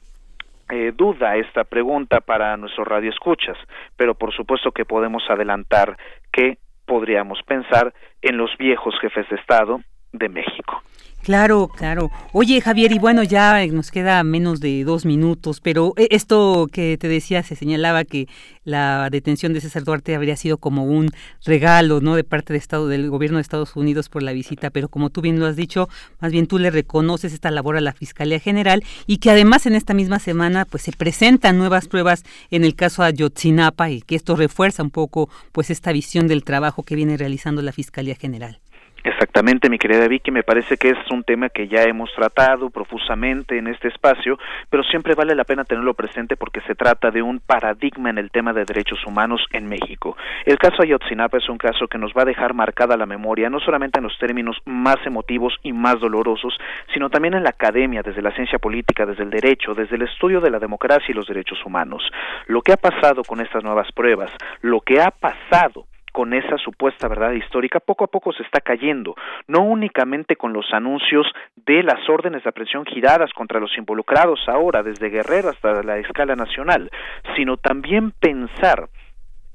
S22: eh, duda esta pregunta para nuestros radioescuchas, pero por supuesto que podemos adelantar que podríamos pensar en los viejos jefes de Estado de México.
S1: Claro, claro. Oye, Javier, y bueno, ya nos queda menos de dos minutos, pero eh, esto que te decía, se señalaba que la detención de César Duarte habría sido como un regalo, ¿no? De parte de Estado, del gobierno de Estados Unidos por la visita, pero como tú bien lo has dicho, más bien tú le reconoces esta labor a la Fiscalía General y que además en esta misma semana, pues se presentan nuevas pruebas en el caso Ayotzinapa y que esto refuerza un poco, pues esta visión del trabajo que viene realizando la Fiscalía General.
S22: Exactamente, mi querida Vicky, me parece que es un tema que ya hemos tratado profusamente en este espacio, pero siempre vale la pena tenerlo presente porque se trata de un paradigma en el tema de derechos humanos en México. El caso Ayotzinapa es un caso que nos va a dejar marcada la memoria, no solamente en los términos más emotivos y más dolorosos, sino también en la academia, desde la ciencia política, desde el derecho, desde el estudio de la democracia y los derechos humanos. Lo que ha pasado con estas nuevas pruebas, lo que ha pasado con esa supuesta verdad histórica poco a poco se está cayendo, no únicamente con los anuncios de las órdenes de aprehensión giradas contra los involucrados ahora, desde Guerrero hasta la escala nacional, sino también pensar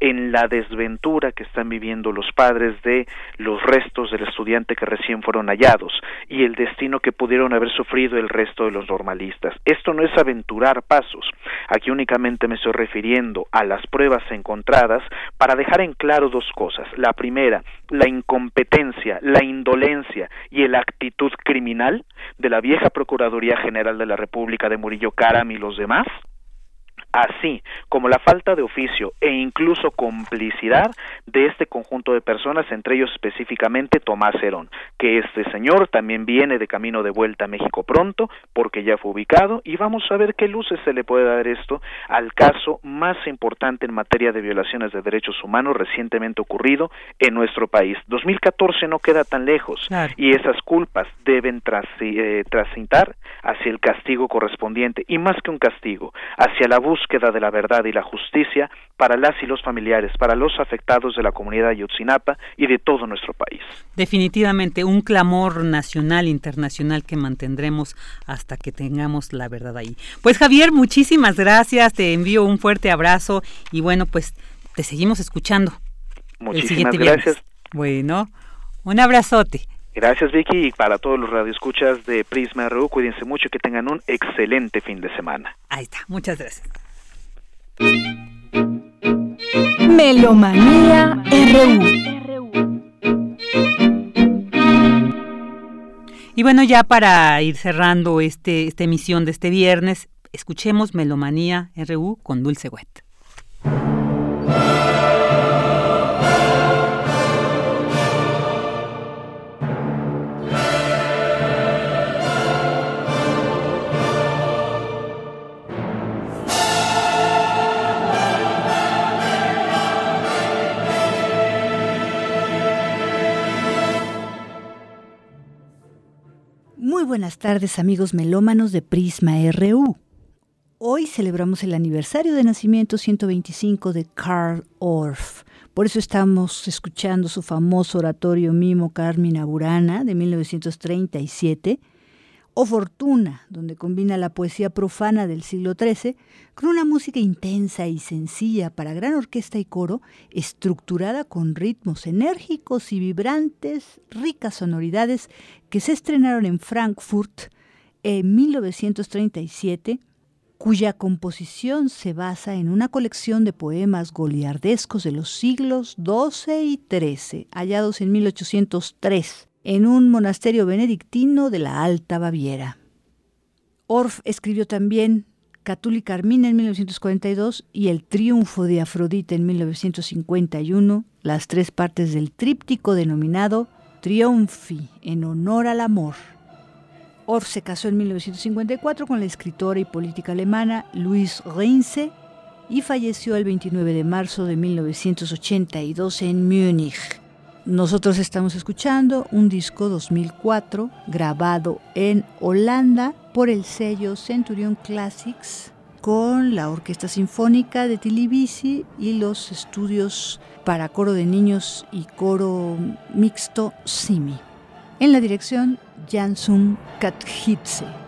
S22: en la desventura que están viviendo los padres de los restos del estudiante que recién fueron hallados y el destino que pudieron haber sufrido el resto de los normalistas. Esto no es aventurar pasos. Aquí únicamente me estoy refiriendo a las pruebas encontradas para dejar en claro dos cosas. La primera, la incompetencia, la indolencia y la actitud criminal de la vieja Procuraduría General de la República de Murillo Caram y los demás así como la falta de oficio e incluso complicidad de este conjunto de personas, entre ellos específicamente Tomás Herón, que este señor también viene de camino de vuelta a México pronto, porque ya fue ubicado, y vamos a ver qué luces se le puede dar esto al caso más importante en materia de violaciones de derechos humanos recientemente ocurrido en nuestro país. 2014 no queda tan lejos y esas culpas deben eh, transitar hacia el castigo correspondiente y más que un castigo, hacia la búsqueda de la verdad y la justicia para las y los familiares, para los afectados de la comunidad Ayotzinapa y de todo nuestro país.
S1: Definitivamente un clamor nacional, internacional que mantendremos hasta que tengamos la verdad ahí. Pues Javier, muchísimas gracias, te envío un fuerte abrazo y bueno, pues te seguimos escuchando.
S22: Muchísimas gracias.
S1: Bueno, un abrazote.
S22: Gracias Vicky y para todos los radioescuchas de Prisma RU, cuídense mucho y que tengan un excelente fin de semana.
S1: Ahí está, muchas gracias.
S14: Melomanía RU.
S1: Y bueno, ya para ir cerrando este, esta emisión de este viernes, escuchemos Melomanía RU con Dulce Wet.
S23: Muy buenas tardes amigos melómanos de Prisma RU. Hoy celebramos el aniversario de nacimiento 125 de Karl Orff. Por eso estamos escuchando su famoso oratorio Mimo Carmina Burana de 1937 o Fortuna, donde combina la poesía profana del siglo XIII con una música intensa y sencilla para gran orquesta y coro, estructurada con ritmos enérgicos y vibrantes, ricas sonoridades que se estrenaron en Frankfurt en 1937, cuya composición se basa en una colección de poemas goliardescos de los siglos XII y XIII, hallados en 1803 en un monasterio benedictino de la Alta Baviera. Orff escribió también Catuli Carmina en 1942 y El Triunfo de Afrodita en 1951, las tres partes del tríptico denominado Triunfi en honor al amor. Orff se casó en 1954 con la escritora y política alemana Louise Reinse y falleció el 29 de marzo de 1982 en Múnich. Nosotros estamos escuchando un disco 2004 grabado en Holanda por el sello Centurion Classics con la Orquesta Sinfónica de Tilibisi y los estudios para coro de niños y coro mixto Simi. En la dirección Jansung Kathitse.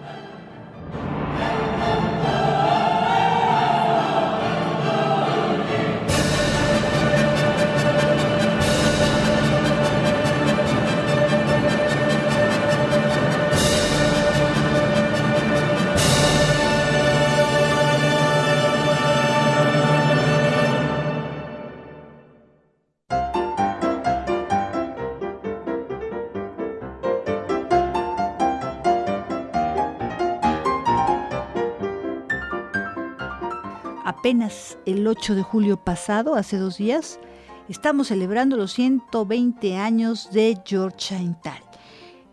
S23: Apenas el 8 de julio pasado, hace dos días, estamos celebrando los 120 años de George Chaintal.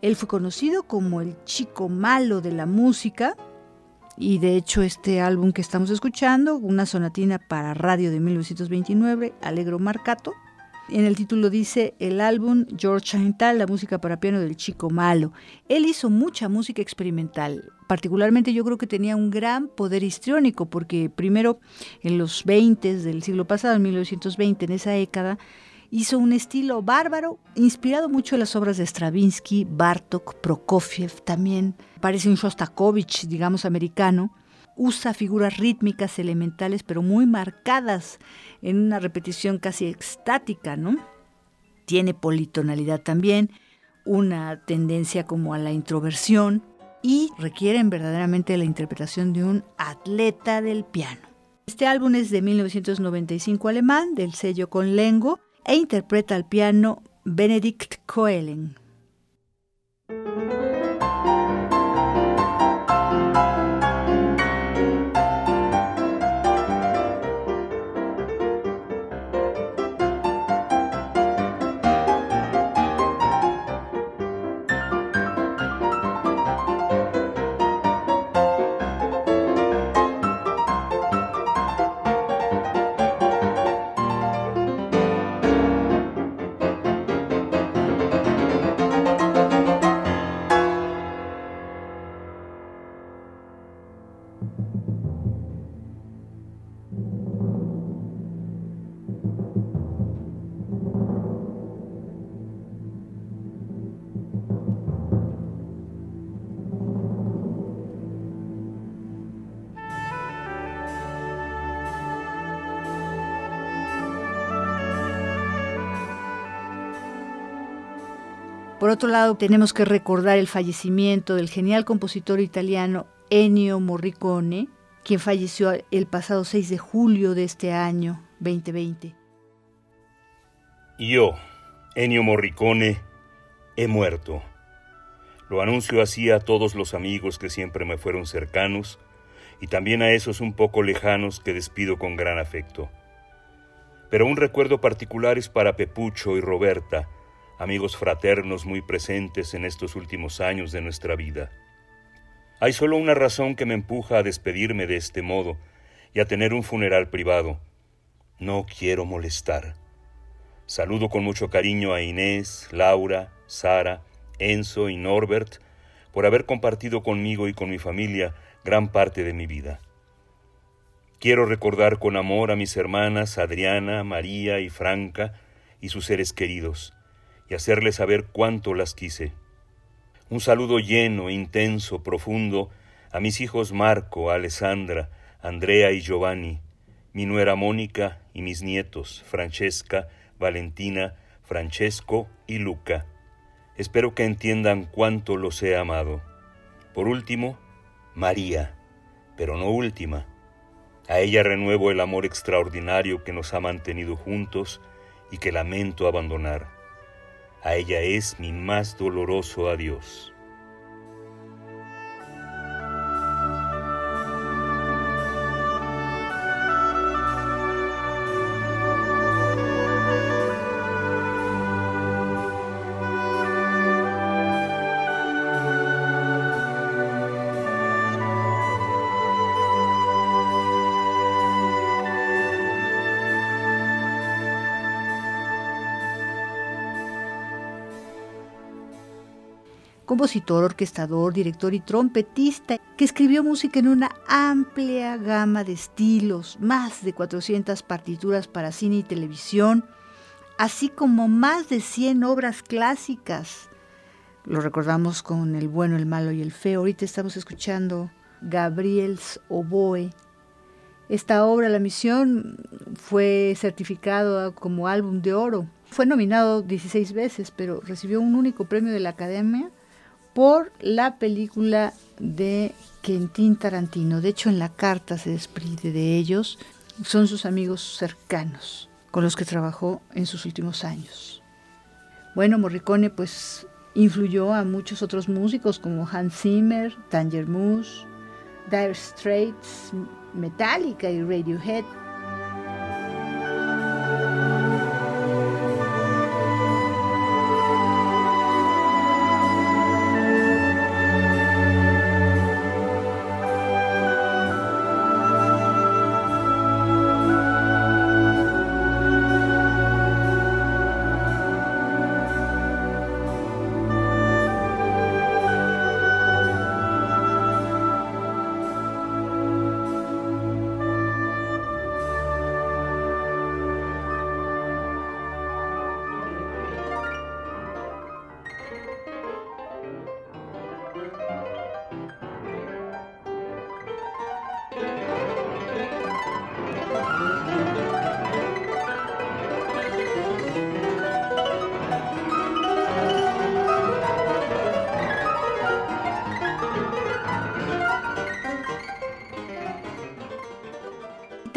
S23: Él fue conocido como el chico malo de la música y de hecho este álbum que estamos escuchando, una sonatina para radio de 1929, Alegro Marcato, en el título dice el álbum George Chantal, la música para piano del chico malo. Él hizo mucha música experimental. Particularmente yo creo que tenía un gran poder histriónico porque primero en los 20 del siglo pasado, en 1920, en esa década, hizo un estilo bárbaro, inspirado mucho en las obras de Stravinsky, Bartok, Prokofiev también. Parece un Shostakovich, digamos, americano usa figuras rítmicas elementales pero muy marcadas en una repetición casi estática, ¿no? Tiene politonalidad también, una tendencia como a la introversión y requieren verdaderamente la interpretación de un atleta del piano. Este álbum es de 1995 alemán, del sello con Lengo, e interpreta al piano Benedikt Koelen. Otro lado, tenemos que recordar el fallecimiento del genial compositor italiano Ennio Morricone, quien falleció el pasado 6 de julio de este año 2020.
S2: Yo, Ennio Morricone, he muerto. Lo anuncio así a todos los amigos que siempre me fueron cercanos y también a esos un poco lejanos que despido con gran afecto. Pero un recuerdo particular es para Pepucho y Roberta, amigos fraternos muy presentes en estos últimos años de nuestra vida. Hay solo una razón que me empuja a despedirme de este modo y a tener un funeral privado. No quiero molestar. Saludo con mucho cariño a Inés, Laura, Sara, Enzo y Norbert por haber compartido conmigo y con mi familia gran parte de mi vida. Quiero recordar con amor a mis hermanas Adriana, María y Franca y sus seres queridos, y hacerles saber cuánto las quise. Un saludo lleno, intenso, profundo a mis hijos Marco, Alessandra, Andrea y Giovanni, mi nuera Mónica y mis nietos Francesca, Valentina, Francesco y Luca. Espero que entiendan cuánto los he amado. Por último, María, pero no última. A ella renuevo el amor extraordinario que nos ha mantenido juntos y que lamento abandonar. A ella es mi más doloroso adiós.
S23: Compositor, orquestador, director y trompetista, que escribió música en una amplia gama de estilos, más de 400 partituras para cine y televisión, así como más de 100 obras clásicas. Lo recordamos con El bueno, el malo y el feo. Ahorita estamos escuchando Gabriel's Oboe. Esta obra, La Misión, fue certificado como álbum de oro. Fue nominado 16 veces, pero recibió un único premio de la Academia por la película de Quentin Tarantino. De hecho, en la carta se desprende de ellos. Son sus amigos cercanos con los que trabajó en sus últimos años. Bueno, Morricone pues influyó a muchos otros músicos como Hans Zimmer, Tanger Moose, Dire Straits, Metallica y Radiohead.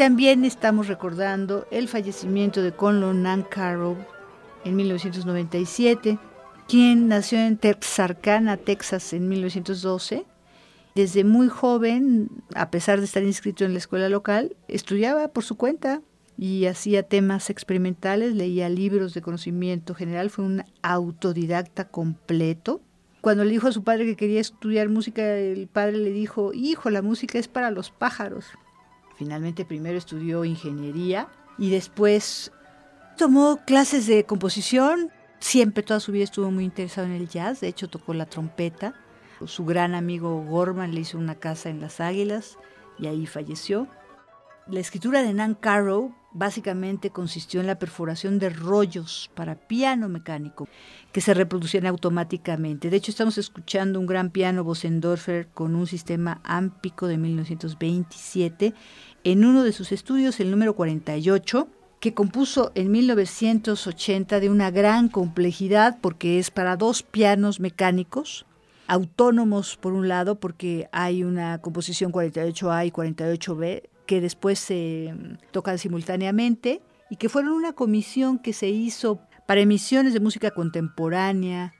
S23: También estamos recordando el fallecimiento de Conlon Nancarrow en 1997, quien nació en Texarkana, Texas, en 1912. Desde muy joven, a pesar de estar inscrito en la escuela local, estudiaba por su cuenta y hacía temas experimentales, leía libros de conocimiento general, fue un autodidacta completo. Cuando le dijo a su padre que quería estudiar música, el padre le dijo, hijo, la música es para los pájaros. Finalmente primero estudió ingeniería y después tomó clases de composición. Siempre toda su vida estuvo muy interesado en el jazz, de hecho tocó la trompeta. Su gran amigo Gorman le hizo una casa en Las Águilas y ahí falleció. La escritura de Nan Carrow básicamente consistió en la perforación de rollos para piano mecánico que se reproducían automáticamente. De hecho, estamos escuchando un gran piano Bosendorfer con un sistema ámpico de 1927 en uno de sus estudios, el número 48, que compuso en 1980 de una gran complejidad porque es para dos pianos mecánicos, autónomos por un lado porque hay una composición 48A y 48B que después se mm, tocan simultáneamente y que fueron una comisión que se hizo para emisiones de música contemporánea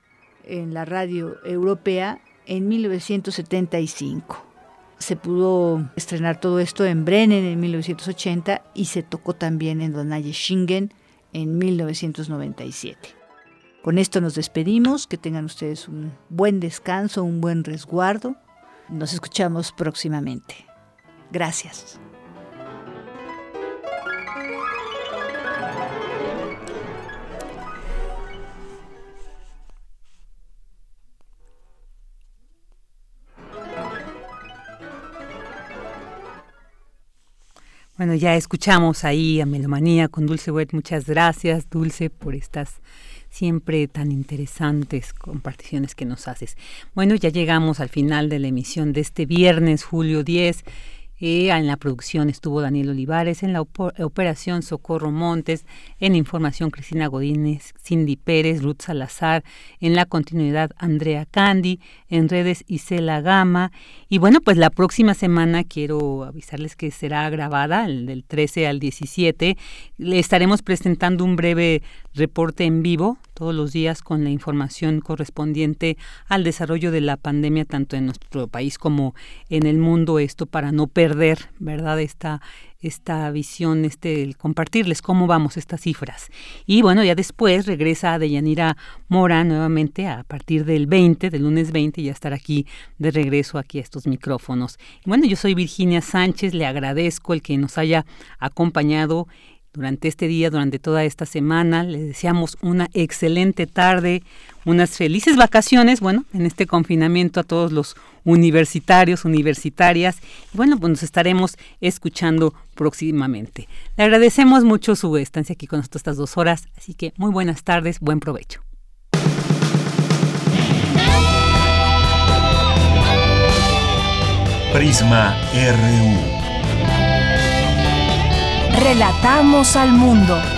S23: en la radio europea en 1975 se pudo estrenar todo esto en Brennen en 1980 y se tocó también en Donaje Shingen en 1997. Con esto nos despedimos, que tengan ustedes un buen descanso, un buen resguardo. Nos escuchamos próximamente. Gracias.
S1: Bueno, ya escuchamos ahí a Melomanía con Dulce Wet. Muchas gracias, Dulce, por estas siempre tan interesantes comparticiones que nos haces. Bueno, ya llegamos al final de la emisión de este viernes, julio 10. Eh, en la producción estuvo Daniel Olivares, en la operación Socorro Montes, en información Cristina Godínez, Cindy Pérez, Ruth Salazar, en la continuidad Andrea Candy, en redes Isela Gama. Y bueno, pues la próxima semana quiero avisarles que será grabada, el del 13 al 17. Le estaremos presentando un breve reporte en vivo todos los días con la información correspondiente al desarrollo de la pandemia tanto en nuestro país como en el mundo. Esto para no perder verdad esta esta visión este el compartirles cómo vamos estas cifras. Y bueno ya después regresa Deyanira Mora nuevamente a partir del 20 del lunes 20 ya estar aquí de regreso aquí a estos micrófonos. Bueno yo soy Virginia Sánchez le agradezco el que nos haya acompañado durante este día, durante toda esta semana. Les deseamos una excelente tarde, unas felices vacaciones, bueno, en este confinamiento a todos los universitarios, universitarias. Y bueno, pues nos estaremos escuchando próximamente. Le agradecemos mucho su estancia aquí con nosotros estas dos horas, así que muy buenas tardes, buen provecho.
S24: Prisma RU.
S14: Relatamos al mundo.